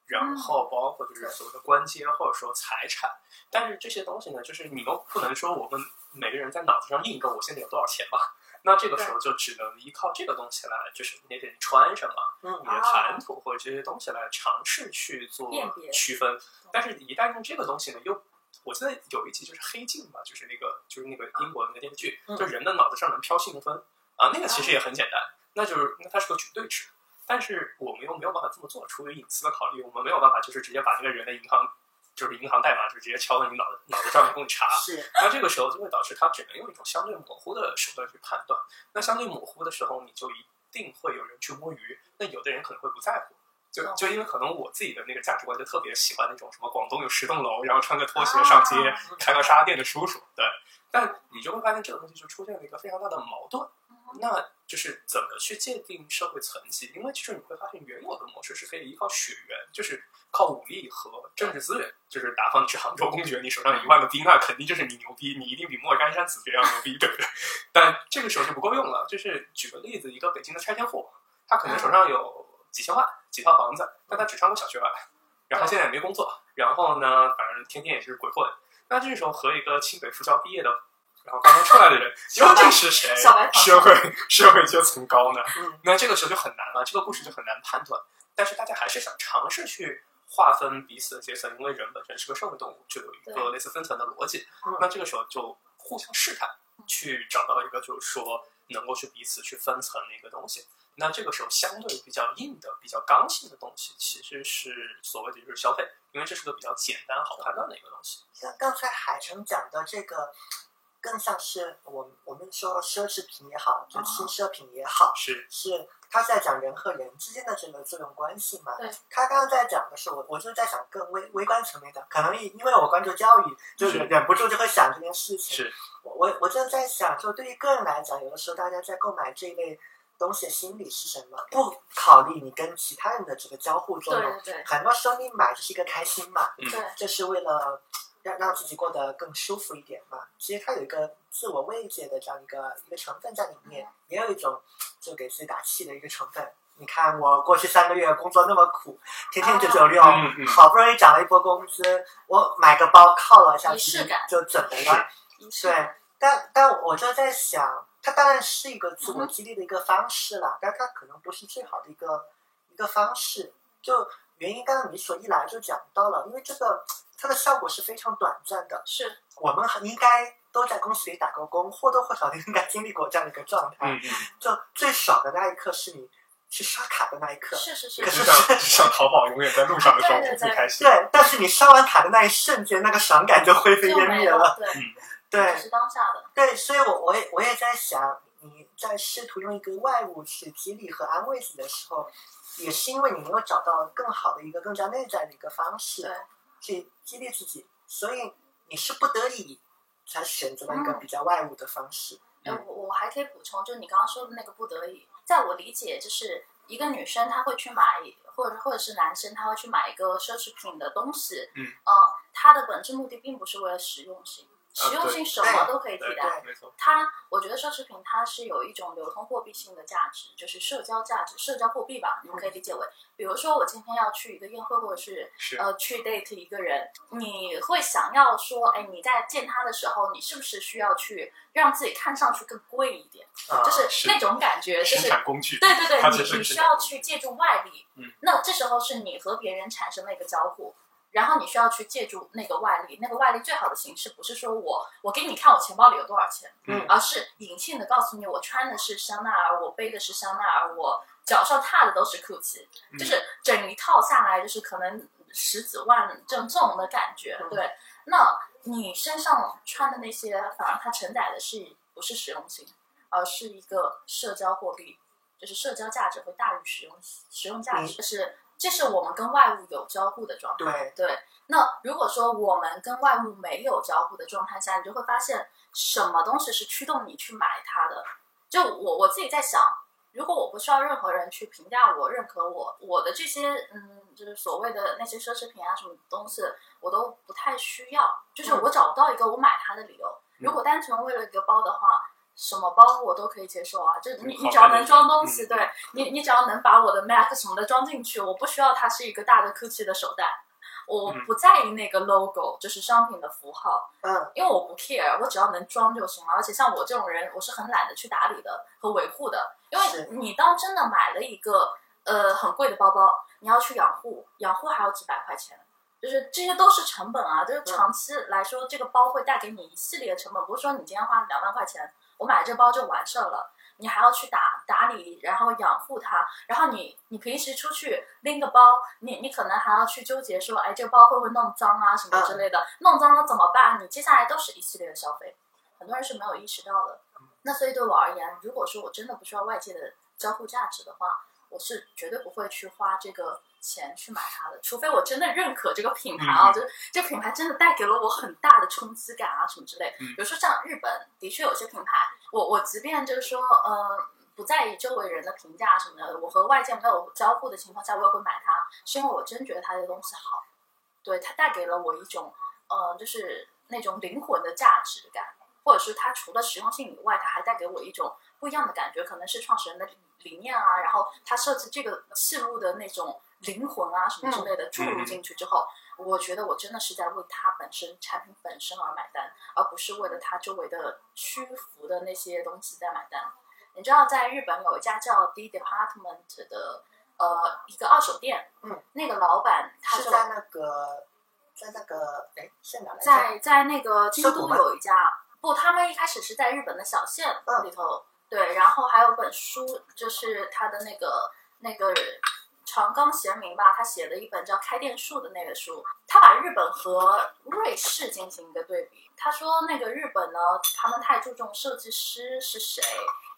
然后包括就是所谓的官阶或者说财产。但是这些东西呢，就是你又不能说我们每个人在脑子上印一个我现在有多少钱吧。那这个时候就只能依靠这个东西来，就是你得穿什么，嗯你的谈吐或者这些东西来尝试去做区分。但是，一旦用这个东西呢，又我记得有一集就是《黑镜》吧，就是那个就是那个英国的那个电视剧，嗯就人的脑子上能飘信用分啊，那个其实也很简单，那就是那它是个绝对值。但是我们又没有办法这么做，出于隐私的考虑，我们没有办法就是直接把那个人的银行就是银行代码就直接敲到你脑脑袋上面供你查。是那这个时候就会导致他只能用一种相对模糊的手段去判断。那相对模糊的时候，你就一定会有人去摸鱼。那有的人可能会不在乎，就就因为可能我自己的那个价值观就特别喜欢那种什么广东有十栋楼，然后穿个拖鞋上街、啊开个沙店的叔叔，对。但你就会发现这个东西就出现了一个非常大的矛盾。那就是怎么去界定社会层级？因为其实你会发现，原有的模式是可以依靠血缘，就是靠武力和政治资源。就是打方你是杭州公爵，你手上有一万个兵，那肯定就是你牛逼，你一定比莫干山子爵要牛逼，对不对？但这个时候就不够用了。就是举个例子，一个北京的拆迁户，他可能手上有几千万、几套房子，但他只上过小学，然后现在也没工作，然后呢，反正天天也是鬼混。那这时候和一个清北复交毕业的，然后刚刚出来的人，究竟是谁社会社会阶层高呢？嗯那这个时候就很难了，这个故事就很难判断。但是大家还是想尝试去划分彼此的阶层，因为人本身是个社会动物，就有一个类似分层的逻辑嗯。那这个时候就互相试探，去找到一个就是说能够去彼此去分层的一个东西。那这个时候相对比较硬的、比较刚性的东西，其实是所谓的就是消费，因为这是个比较简单好判断的一个东西。像刚才海城讲的这个，更像是我们我们说奢侈品也好，就轻奢品也好，是是他在讲人和人之间的这个作用关系嘛。对。他刚刚在讲的是我，我就在想更微微观层面的，可能因为我关注教育，就是忍不住就会想这件事情。是。我我我就在想，就对于个人来讲，有的时候大家在购买这一类东西的心理是什么？不考虑你跟其他人的这个交互作用。对对。很多时候你买就是一个开心嘛。嗯。对。这是为了。让让自己过得更舒服一点嘛，其实它有一个自我慰藉的这样一个一个成分在里面，也有一种就给自己打气的一个成分。你看我过去三个月工作那么苦，天天九九六，好不容易涨了一波工资，我买个包犒劳一下自己就怎么了？对，但但我就在想，它当然是一个自我激励的一个方式了，但它可能不是最好的一个一个方式。就原因，刚刚你所一来就讲到了，因为这个。它的效果是非常短暂的，是我们应该都在公司里打过工，或多或少的应该经历过这样的一个状态。嗯嗯。就最爽的那一刻是你去刷卡的那一刻。是是是。可是像像淘宝永远在路上的时候最开心。对，但是你刷完卡的那一瞬间，那个爽感就灰飞烟灭了。对。对。是当下的。对，所以我我也我也在想，你在试图用一个外物去激励和安慰自己的时候，也是因为你没有找到更好的一个更加内在的一个方式。对。去激励自己，所以你是不得已才选择了一个比较外物的方式。嗯，我我还可以补充，就是你刚刚说的那个不得已，在我理解，就是一个女生她会去买，或者或者是男生他会去买一个奢侈品的东西，嗯，呃，它的本质目的并不是为了实用性。实用性什么都可以替代，没错。它我觉得奢侈品它是有一种流通货币性的价值，就是社交价值、社交货币吧，你们可以理解为，比如说我今天要去一个宴会，或者是呃去 date 一个人，你会想要说，哎，你在见他的时候，你是不是需要去让自己看上去更贵一点？就是那种感觉，就是工具，对对对，你你需要去借助外力，嗯，那这时候是你和别人产生了一个交互。然后你需要去借助那个外力，那个外力最好的形式不是说我我给你看我钱包里有多少钱，嗯，而是隐性的告诉你我穿的是香奈儿，我背的是香奈儿，我脚上踏的都是 Gucci，就是整一套下来就是可能十几万这种这种的感觉，对。那你身上穿的那些，反而它承载的是不是实用性，而是一个社交货币，就是社交价值会大于实用实用价值，是。这是我们跟外物有交互的状态。对对，那如果说我们跟外物没有交互的状态下，你就会发现什么东西是驱动你去买它的。就我我自己在想，如果我不需要任何人去评价我、认可我，我的这些嗯，就是所谓的那些奢侈品啊什么东西，我都不太需要。就是我找不到一个我买它的理由。如果单纯为了一个包的话。什么包我都可以接受啊，就你你只要能装东西，对你你只要能把我的 Mac 什么的装进去，我不需要它是一个大的 Gucci 的手袋，我不在意那个 logo，就是商品的符号，嗯，因为我不 care，我只要能装就行了。而且像我这种人，我是很懒得去打理的和维护的，因为你当真的买了一个呃很贵的包包，你要去养护，养护还要几百块钱，就是这些都是成本啊，就是长期来说，这个包会带给你一系列成本，不是说你今天花两万块钱。我买这包就完事儿了，你还要去打打理，然后养护它，然后你你平时出去拎个包，你你可能还要去纠结说，哎，这个包会不会弄脏啊什么之类的，弄脏了怎么办？你接下来都是一系列的消费，很多人是没有意识到的。那所以对我而言，如果说我真的不需要外界的交互价值的话，我是绝对不会去花这个。钱去买它的，除非我真的认可这个品牌啊，就是这个品牌真的带给了我很大的冲击感啊，什么之类。比如说像日本，的确有些品牌，我我即便就是说，呃，不在意周围人的评价什么的，我和外界没有交互的情况下，我也会买它，是因为我真觉得它的东西好，对它带给了我一种，呃，就是那种灵魂的价值感，或者是它除了实用性以外，它还带给我一种不一样的感觉，可能是创始人的理念啊，然后他设计这个器物的那种。灵魂啊，什么之类的注入进去之后，我觉得我真的是在为它本身产品本身而买单，而不是为了它周围的虚浮的那些东西在买单。你知道，在日本有一家叫 D Department 的呃一个二手店，嗯，那个老板他是在那个在那个哎在哪来在在那个京都有一家，不，他们一开始是在日本的小县里头，对，然后还有本书，就是他的那个那个。长冈贤明吧，他写的一本叫《开店术》的那个书，他把日本和瑞士进行一个对比。他说那个日本呢，他们太注重设计师是谁，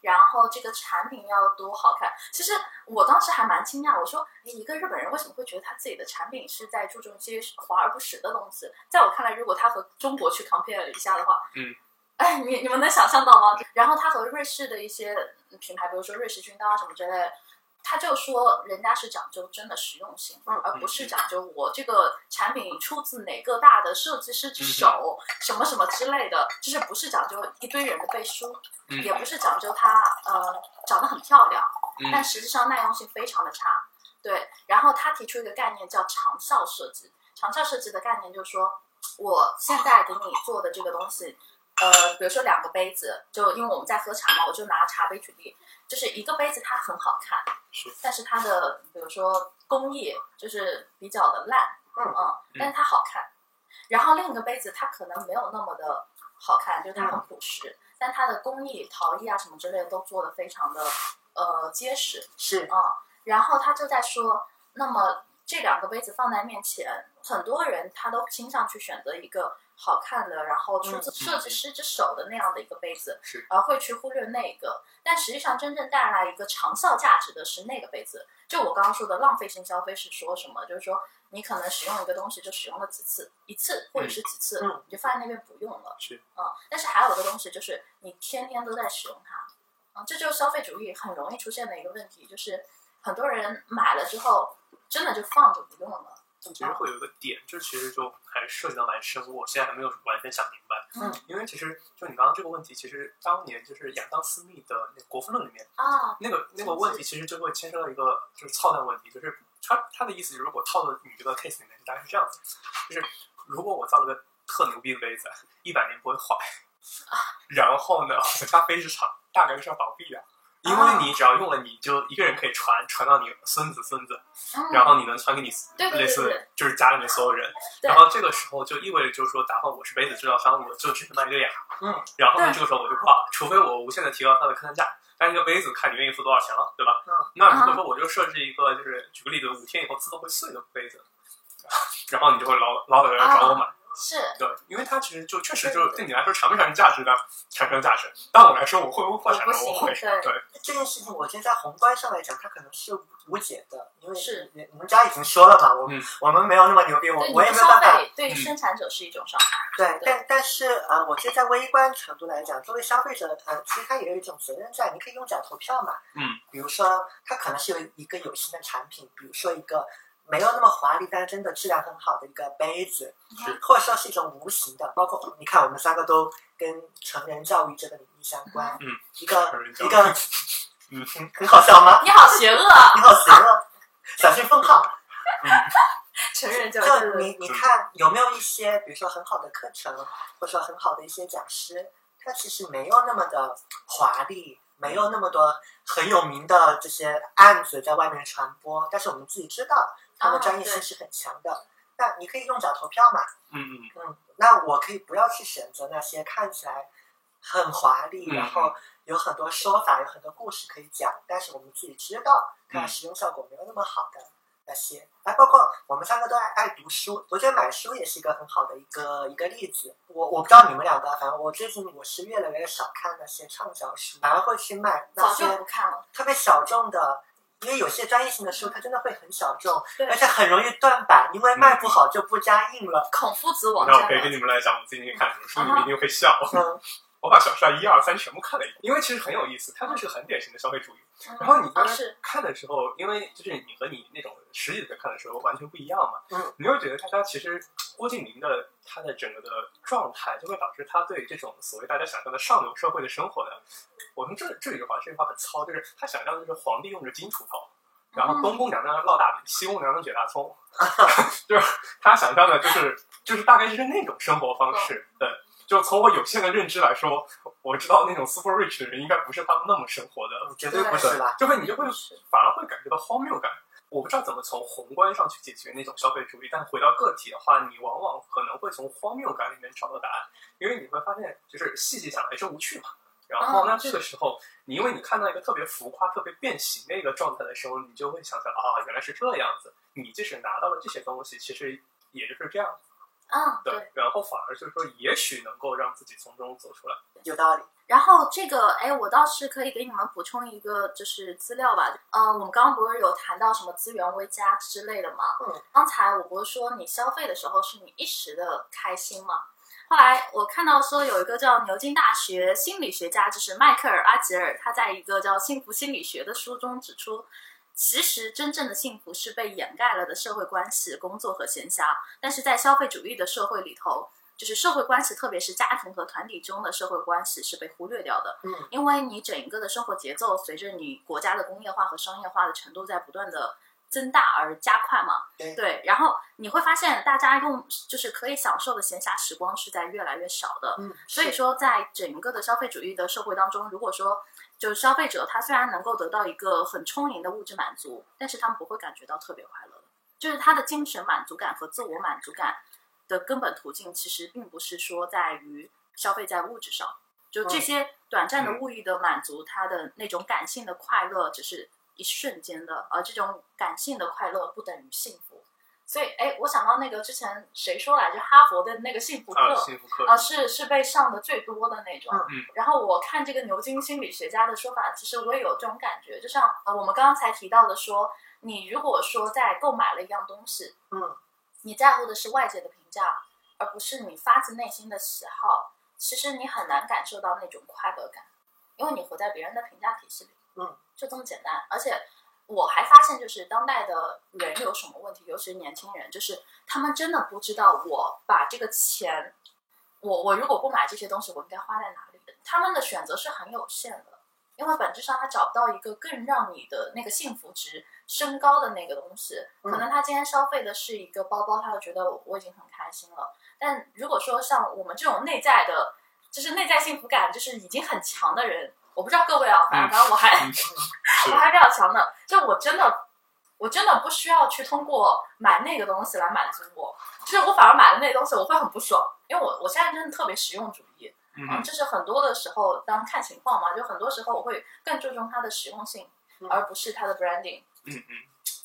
然后这个产品要多好看。其实我当时还蛮惊讶，我说一个日本人为什么会觉得他自己的产品是在注重一些华而不实的东西？在我看来，如果他和中国去 compare 一下的话，嗯。哎，你你们能想象到吗？然后他和瑞士的一些品牌，比如说瑞士军刀啊什么之类的，他就说人家是讲究真的实用性，嗯而不是讲究我这个产品出自哪个大的设计师之手，什么什么之类的，就是不是讲究一堆人的背书，嗯也不是讲究它呃长得很漂亮，嗯但实际上耐用性非常的差。对，然后他提出一个概念叫长效设计，长效设计的概念就是说，我现在给你做的这个东西。呃，比如说两个杯子，就因为我们在喝茶嘛，我就拿茶杯举例，就是一个杯子它很好看，是。但是它的比如说工艺就是比较的烂，嗯嗯但是它好看。然后另一个杯子它可能没有那么的好看，就是它很朴实，但它的工艺、陶艺啊什么之类的都做的非常的呃结实，是。啊、然后他就在说，那么这两个杯子放在面前，很多人他都倾向去选择一个好看的，然后出自嗯设计师之手的那样的一个杯子，是而会去忽略那个。但实际上，真正带来一个长效价值的是那个杯子。就我刚刚说的浪费性消费是说什么？就是说你可能使用一个东西就使用了几次，一次或者是几次，嗯你就放在那边不用了。是嗯，但是还有个东西就是你天天都在使用它，啊、这就是消费主义很容易出现的一个问题，就是很多人买了之后真的就放着不用了。其实会有一个点，这其实就还涉及到蛮深，我现在还没有完全想明白。嗯，因为其实就你刚刚这个问题，其实当年就是亚当斯密的那《国富论》里面，啊，那个那个问题其实就会牵涉到一个就是操蛋问题，就是他他的意思就是，如果套到你这个 case 里面，大概是这样子，就是如果我造了个特牛逼的杯子，一百年不会坏，然后呢，我家杯子厂大概率是要倒闭的。因为你只要用了，你就一个人可以传传到你孙子孙子，嗯然后你能传给你类似就是家里面所有人，然后这个时候就意味着就是说，打算我是杯子制造商，我就只能卖这样。嗯，然后呢，这个时候我就挂，除非我无限的提高它的客单价，但一个杯子看你愿意付多少钱了，对吧？嗯，那如果说我就设置一个，就是举个例子，五天以后自动会碎的杯子，然后你就会老老有人来找我买，是对，因为它其实就确实就是对你来说产不产生价值的，产生价值。但我来说，我会不会破产呢？我会，对对，这件事情，我觉得在宏观上来讲，它可能是无解的，因为是你你们家已经说了嘛，我、嗯我们没有那么牛逼，我我也没有办法。费对生产者是一种伤害。对，对但但是呃，我觉得在微观程度来讲，作为消费者，呃，其实他也有一种责任在，你可以用脚投票嘛。嗯。比如说，它可能是有一个有新的产品，比如说一个没有那么华丽，但是真的质量很好的一个杯子，是或者说是一种无形的，包括你看我们三个都跟成人教育这个领域相关。嗯。一个一个，嗯嗯，很好笑吗？你好邪恶啊！你好邪恶，小心封号。嗯，成人教育就你你看有没有一些，比如说很好的课程，或者说很好的一些讲师，他其实没有那么的华丽，没有那么多很有名的这些案子在外面传播，但是我们自己知道他的专业性是很强的。那你可以用脚投票嘛，嗯嗯嗯，那我可以不要去选择那些看起来很华丽，嗯然后有很多说法、有很多故事可以讲，但是我们自己知道它的使用效果没有那么好的那些。哎，包括我们三个都爱爱读书，我觉得买书也是一个很好的一个一个例子。我我不知道你们两个，反正我最近我是越来越少看那些畅销书，反而会去买那些不看了。特别小众的。因为有些专业性的书，它真的会很小众，对而且很容易断版，因为卖不好就不加印了。孔夫子网那我可以站跟你们来讲，我最近看什么书，你们一定会笑。嗯，我把《小时代》一二三全部看了一遍，因为其实很有意思，它就是很典型的消费主义。然后你刚才啊是看的时候，因为就是你和你那种实体的看的时候完全不一样嘛，嗯，你会觉得大家其实郭敬明的他的整个的状态，就会导致他对这种所谓大家想象的上流社会的生活的，我从这这句话这句话很糙，就是他想象的就是皇帝用着金锄头。然后东宫娘娘烙大饼，西宫娘娘卷大葱，就是他想象的，就是就是大概就是那种生活方式。对，就从我有限的认知来说，我知道那种 super rich 的人应该不是他们那么生活的，绝对不是啦。就会你就会反而会感觉到荒谬感。我不知道怎么从宏观上去解决那种消费主义，但回到个体的话，你往往可能会从荒谬感里面找到答案，因为你会发现，就是细细想来真无趣嘛。然后那嗯这个时候，你因为你看到一个特别浮夸、特别变形的一个状态的时候，你就会想象啊，原来是这样子。你即使拿到了这些东西，其实也就是这样子。嗯，对。对，然后反而就是说，也许能够让自己从中走出来。有道理。然后这个，哎，我倒是可以给你们补充一个就是资料吧。呃，我们刚刚不是有谈到什么资源微加之类的吗？嗯。刚才我不是说你消费的时候是你一时的开心吗？后来我看到说有一个叫牛津大学心理学家，就是迈克尔阿吉尔，他在一个叫《幸福心理学》的书中指出，其实真正的幸福是被掩盖了的社会关系、工作和闲暇，但是在消费主义的社会里头。就是社会关系，特别是家庭和团体中的社会关系是被忽略掉的。嗯，因为你整个的生活节奏随着你国家的工业化和商业化的程度在不断的增大而加快嘛。对然后你会发现，大家用就是可以享受的闲暇时光是在越来越少的。嗯，所以说，在整个的消费主义的社会当中，如果说就是消费者他虽然能够得到一个很充盈的物质满足，但是他们不会感觉到特别快乐，就是他的精神满足感和自我满足感。的根本途径其实并不是说在于消费在物质上，就这些短暂的物欲的满足，他的那种感性的快乐只是一瞬间的，而这种感性的快乐不等于幸福。所以，哎，我想到那个之前谁说来着？哈佛的那个幸福课啊，幸福课啊，是是被上的最多的那种。嗯然后我看这个牛津心理学家的说法，其实我也有这种感觉，就像呃我们刚刚才提到的说，你如果说在购买了一样东西，嗯，你在乎的是外界的评价，而不是你发自内心的喜好，其实你很难感受到那种快乐感，因为你活在别人的评价体系里。嗯，就这么简单。而且我还发现，就是当代的人有什么问题，尤其是年轻人，就是他们真的不知道我把这个钱，我我如果不买这些东西，我应该花在哪里？他们的选择是很有限的。因为本质上他找不到一个更让你的那个幸福值升高的那个东西，可能他今天消费的是一个包包，他就觉得我已经很开心了。但如果说像我们这种内在的，就是内在幸福感就是已经很强的人，我不知道各位啊，反正反正我还、嗯 我还比较强的，就我真的我真的不需要去通过买那个东西来满足我，就是我反而买了那个东西我会很不爽，因为我我现在真的特别实用主义，嗯，就是很多的时候，当看情况嘛，就很多时候我会更注重它的实用性，嗯。而不是它的 branding。嗯嗯，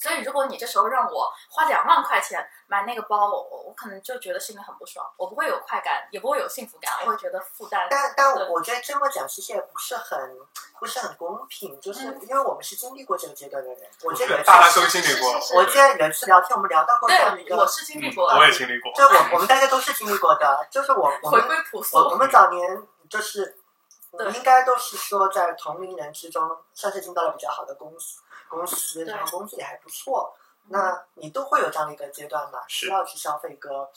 所以，如果你这时候让我花两万块钱买那个包，我我我可能就觉得心里很不爽，我不会有快感，也不会有幸福感，我会觉得负担。但但对我觉得这么讲其实也不是很不是很公平，就是嗯因为我们是经历过这个阶段的人。我我记得有一次大家都经历过是是，是我记得有一次聊天，我们聊到过这样的一对，个我，是经历嗯过的，我也经历过。就我我们大家都是经历过的，就是我我回们归朴素。我我们早年就是对应该都是说在同龄人之中算是进到了比较好的公司公司，对然后工资也还不错。那你都会有这样的一个阶段嘛？需要去消费一个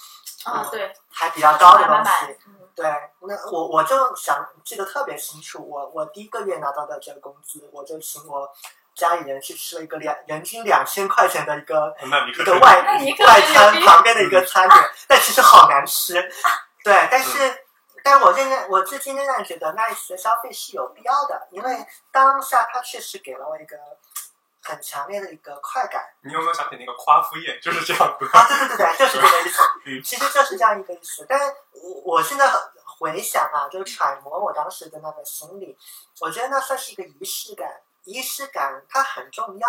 啊，对，还比较高的东买买买西。，嗯，对，那我我就想记得特别清楚，我我第一个月拿到的这个工资，我就请我家里人去吃了一个两人均两千块钱的一个一个外外餐旁边的一个餐点，但其实好难吃。对，但是，但我仍然我至今仍然觉得那一次的消费是有必要的，因为当下它确实给了我一个很强烈的一个快感。你有没有想起那个夸父宴就是这样子？啊，对对对对，就是这个意思 嗯。其实就是这样一个意思。但是我我现在很回想啊，就是揣摩我当时的那个心理，我觉得那算是一个仪式感。仪式感它很重要，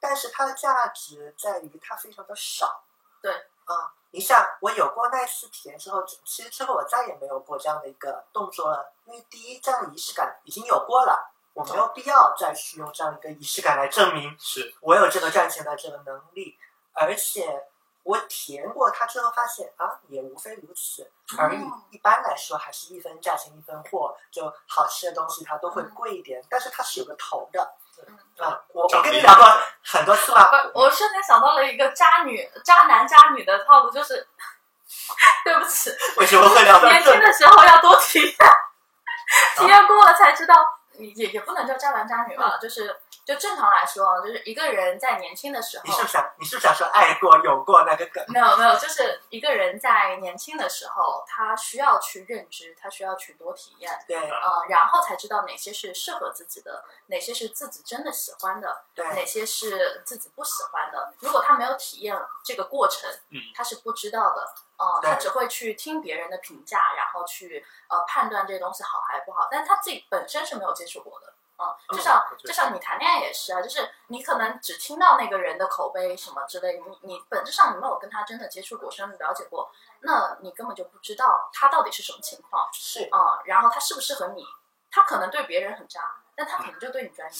但是它的价值在于它非常的少。对啊，你像我有过那一次体验之后，其实之后我再也没有过这样的一个动作了，因为第一，这样的仪式感已经有过了。我没有必要再去用这样一个仪式感来证明是，我有这个赚钱的这个能力，而且我体验过它之后发现啊，也无非如此而已哦。一般来说，还是一分价钱一分货，就好吃的东西它都会贵一点，但是它是有个头的。嗯啊，我我跟你聊过很多次了，我我瞬间想到了一个渣女、渣男、渣女的套路，就是 对不起，为什么会聊到年轻？的时候要多体验，体验过了才知道，也也不能叫渣男渣女吧，就是就正常来说啊，就是一个人在年轻的时候你，是不是想你是不是想说爱过有过那个梗？没有没有，就是一个人在年轻的时候，他需要去认知，他需要去多体验，对呃，然后才知道哪些是适合自己的，哪些是自己真的喜欢的，哪些是自己不喜欢的。如果他没有体验这个过程，嗯他是不知道的。呃，对他只会去听别人的评价，然后去呃判断这东西好还是不好，但是他自己本身是没有接触过的。嗯，就像我觉得就像你谈恋爱也是啊，就是你可能只听到那个人的口碑什么之类，你你本质上你没有跟他真的接触过、深入了解过，那你根本就不知道他到底是什么情况是啊、然后他适不适合你，他可能对别人很渣，但他可能就对你专一，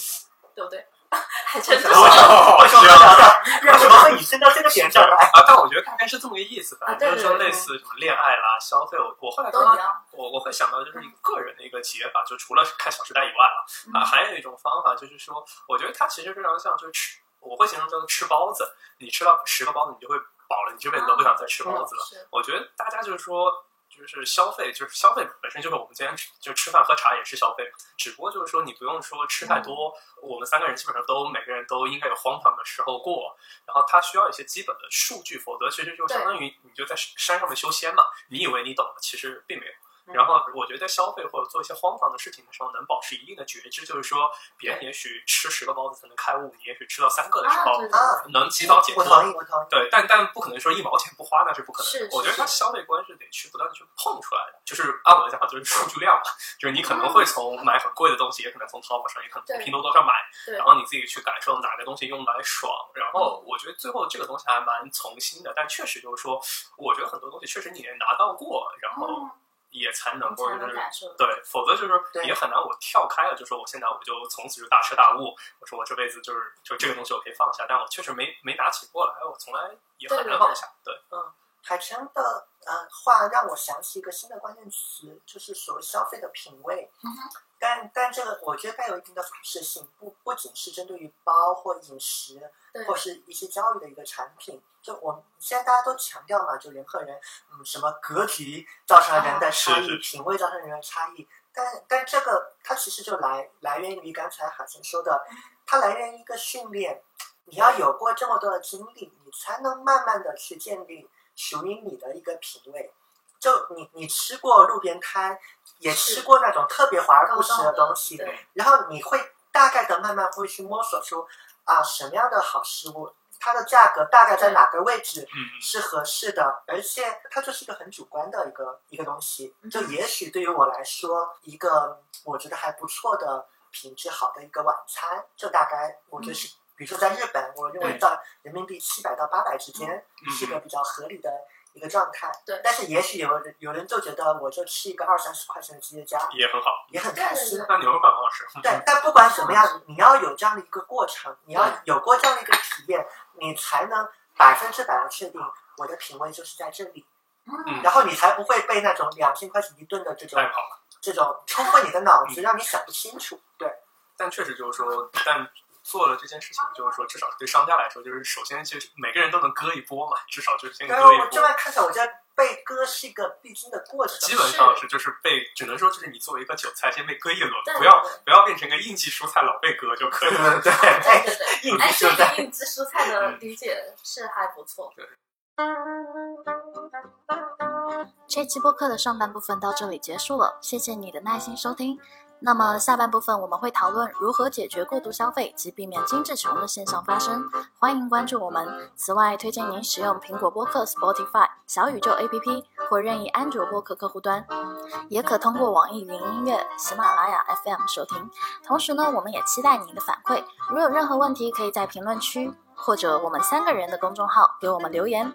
对不对？还真的是哦为什么会聊到为什么会引申到这个点上来？啊，但我觉得大概是这么个意思吧，就是说类似什么恋爱啦、消费，我我后来刚刚。我我会想到就是一个个人的一个解法，就除了看《小时代》以外啊，啊，嗯还有一种方法就是说，我觉得它其实非常像就是吃，我会形容叫做吃包子，你吃到十个包子，你就会饱了，你这辈子都不想再吃包子了。我觉得大家就是说，就是消费，就是消费本身就是我们今天就吃饭喝茶也是消费，只不过就是说你不用说吃太多，我们三个人基本上都每个人都应该有荒唐的时候过，然后它需要一些基本的数据，否则其实就相当于你就在山上面修仙嘛，你以为你懂了，其实并没有。然后我觉得在消费或者做一些荒唐的事情的时候，能保持一定的觉知，就是说别人也许吃十个包子才能开悟，你也许吃到三个的时啊，候能及早解我脱。同意，我同意。对，但但不可能说一毛钱不花，那是不可能的。我觉得它消费观是得去不断的去碰出来的，就是按我的想法，就是数据量嘛，就是你可能会从买很贵的东西，也可能从淘宝上，也可能从拼多多上买，然后你自己去感受哪个东西用来爽。然后我觉得最后这个东西还蛮从心的，但确实就是说，我觉得很多东西确实你也拿到过，然后嗯，也才能够就是。对，否则就是也很难。我跳开了，就说我现在我就从此就大彻大悟。我说我这辈子就是就这个东西我可以放下，但我确实没没拿起过来，我从来也很对对对难放下。对，海泉的呃话让我想起一个新的关键词，就是所谓消费的品味。嗯但但这个我觉得带有一定的普适性，不不仅是针对于包或饮食，对或是一些教育的一个产品。就我们现在大家都强调嘛，就人和人，嗯，什么格局造成了人的差异，品味造成人的差异。但但这个它其实就来来源于刚才海晨说的，它来源于一个训练。你要有过这么多的经历，你才能慢慢的去建立属于你的一个品味。就你你吃过路边摊，也吃过那种特别华而不实的东西，然后你会大概的慢慢会去摸索出啊什么样的好食物，它的价格大概在哪个位置嗯，是合适的，而且它就是一个很主观的一个一个东西。嗯就也许对于我来说，一个我觉得还不错的品质好的一个晚餐，就大概我觉得是，比如说在日本，我认为嗯到人民币七百到八百之间嗯是个比较合理的一个状态。对但是也许有人有人就觉得我就吃一个二三十块钱的吉野家也很好。也很开心。那牛肉饭很好吃。对，但不管怎么样，你要有这样的一个过程，你要有过这样的一个体验，你才能百分之百的确定我的品味就是在这里，嗯，然后你才不会被那种两千块钱一顿的这种。这种冲昏你的脑子，让你想不清楚。对，但确实就是说，但做了这件事情，就是说，至少对商家来说，就是首先就是每个人都能割一波嘛，至少就是先割一然后我这波。么看起来，我觉得被割是一个必经的过程。基本上是就是被，只能说就是你作为一个韭菜，先被割一轮，不要对对不要变成个应季蔬菜老被割就可以了。对对对对对，应哎，这个季蔬菜。应季蔬菜的嗯理解是还不错。对。这期播客的上半部分到这里结束了，谢谢你的耐心收听。那么下半部分我们会讨论如何解决过度消费及避免精致穷的现象发生，欢迎关注我们。此外，推荐您使用苹果播客、Spotify、小宇宙 APP 或任意安卓播客客户端，也可通过网易云音乐、喜马拉雅 FM 收听。同时呢，我们也期待您的反馈，如有任何问题，可以在评论区或者我们三个人的公众号给我们留言。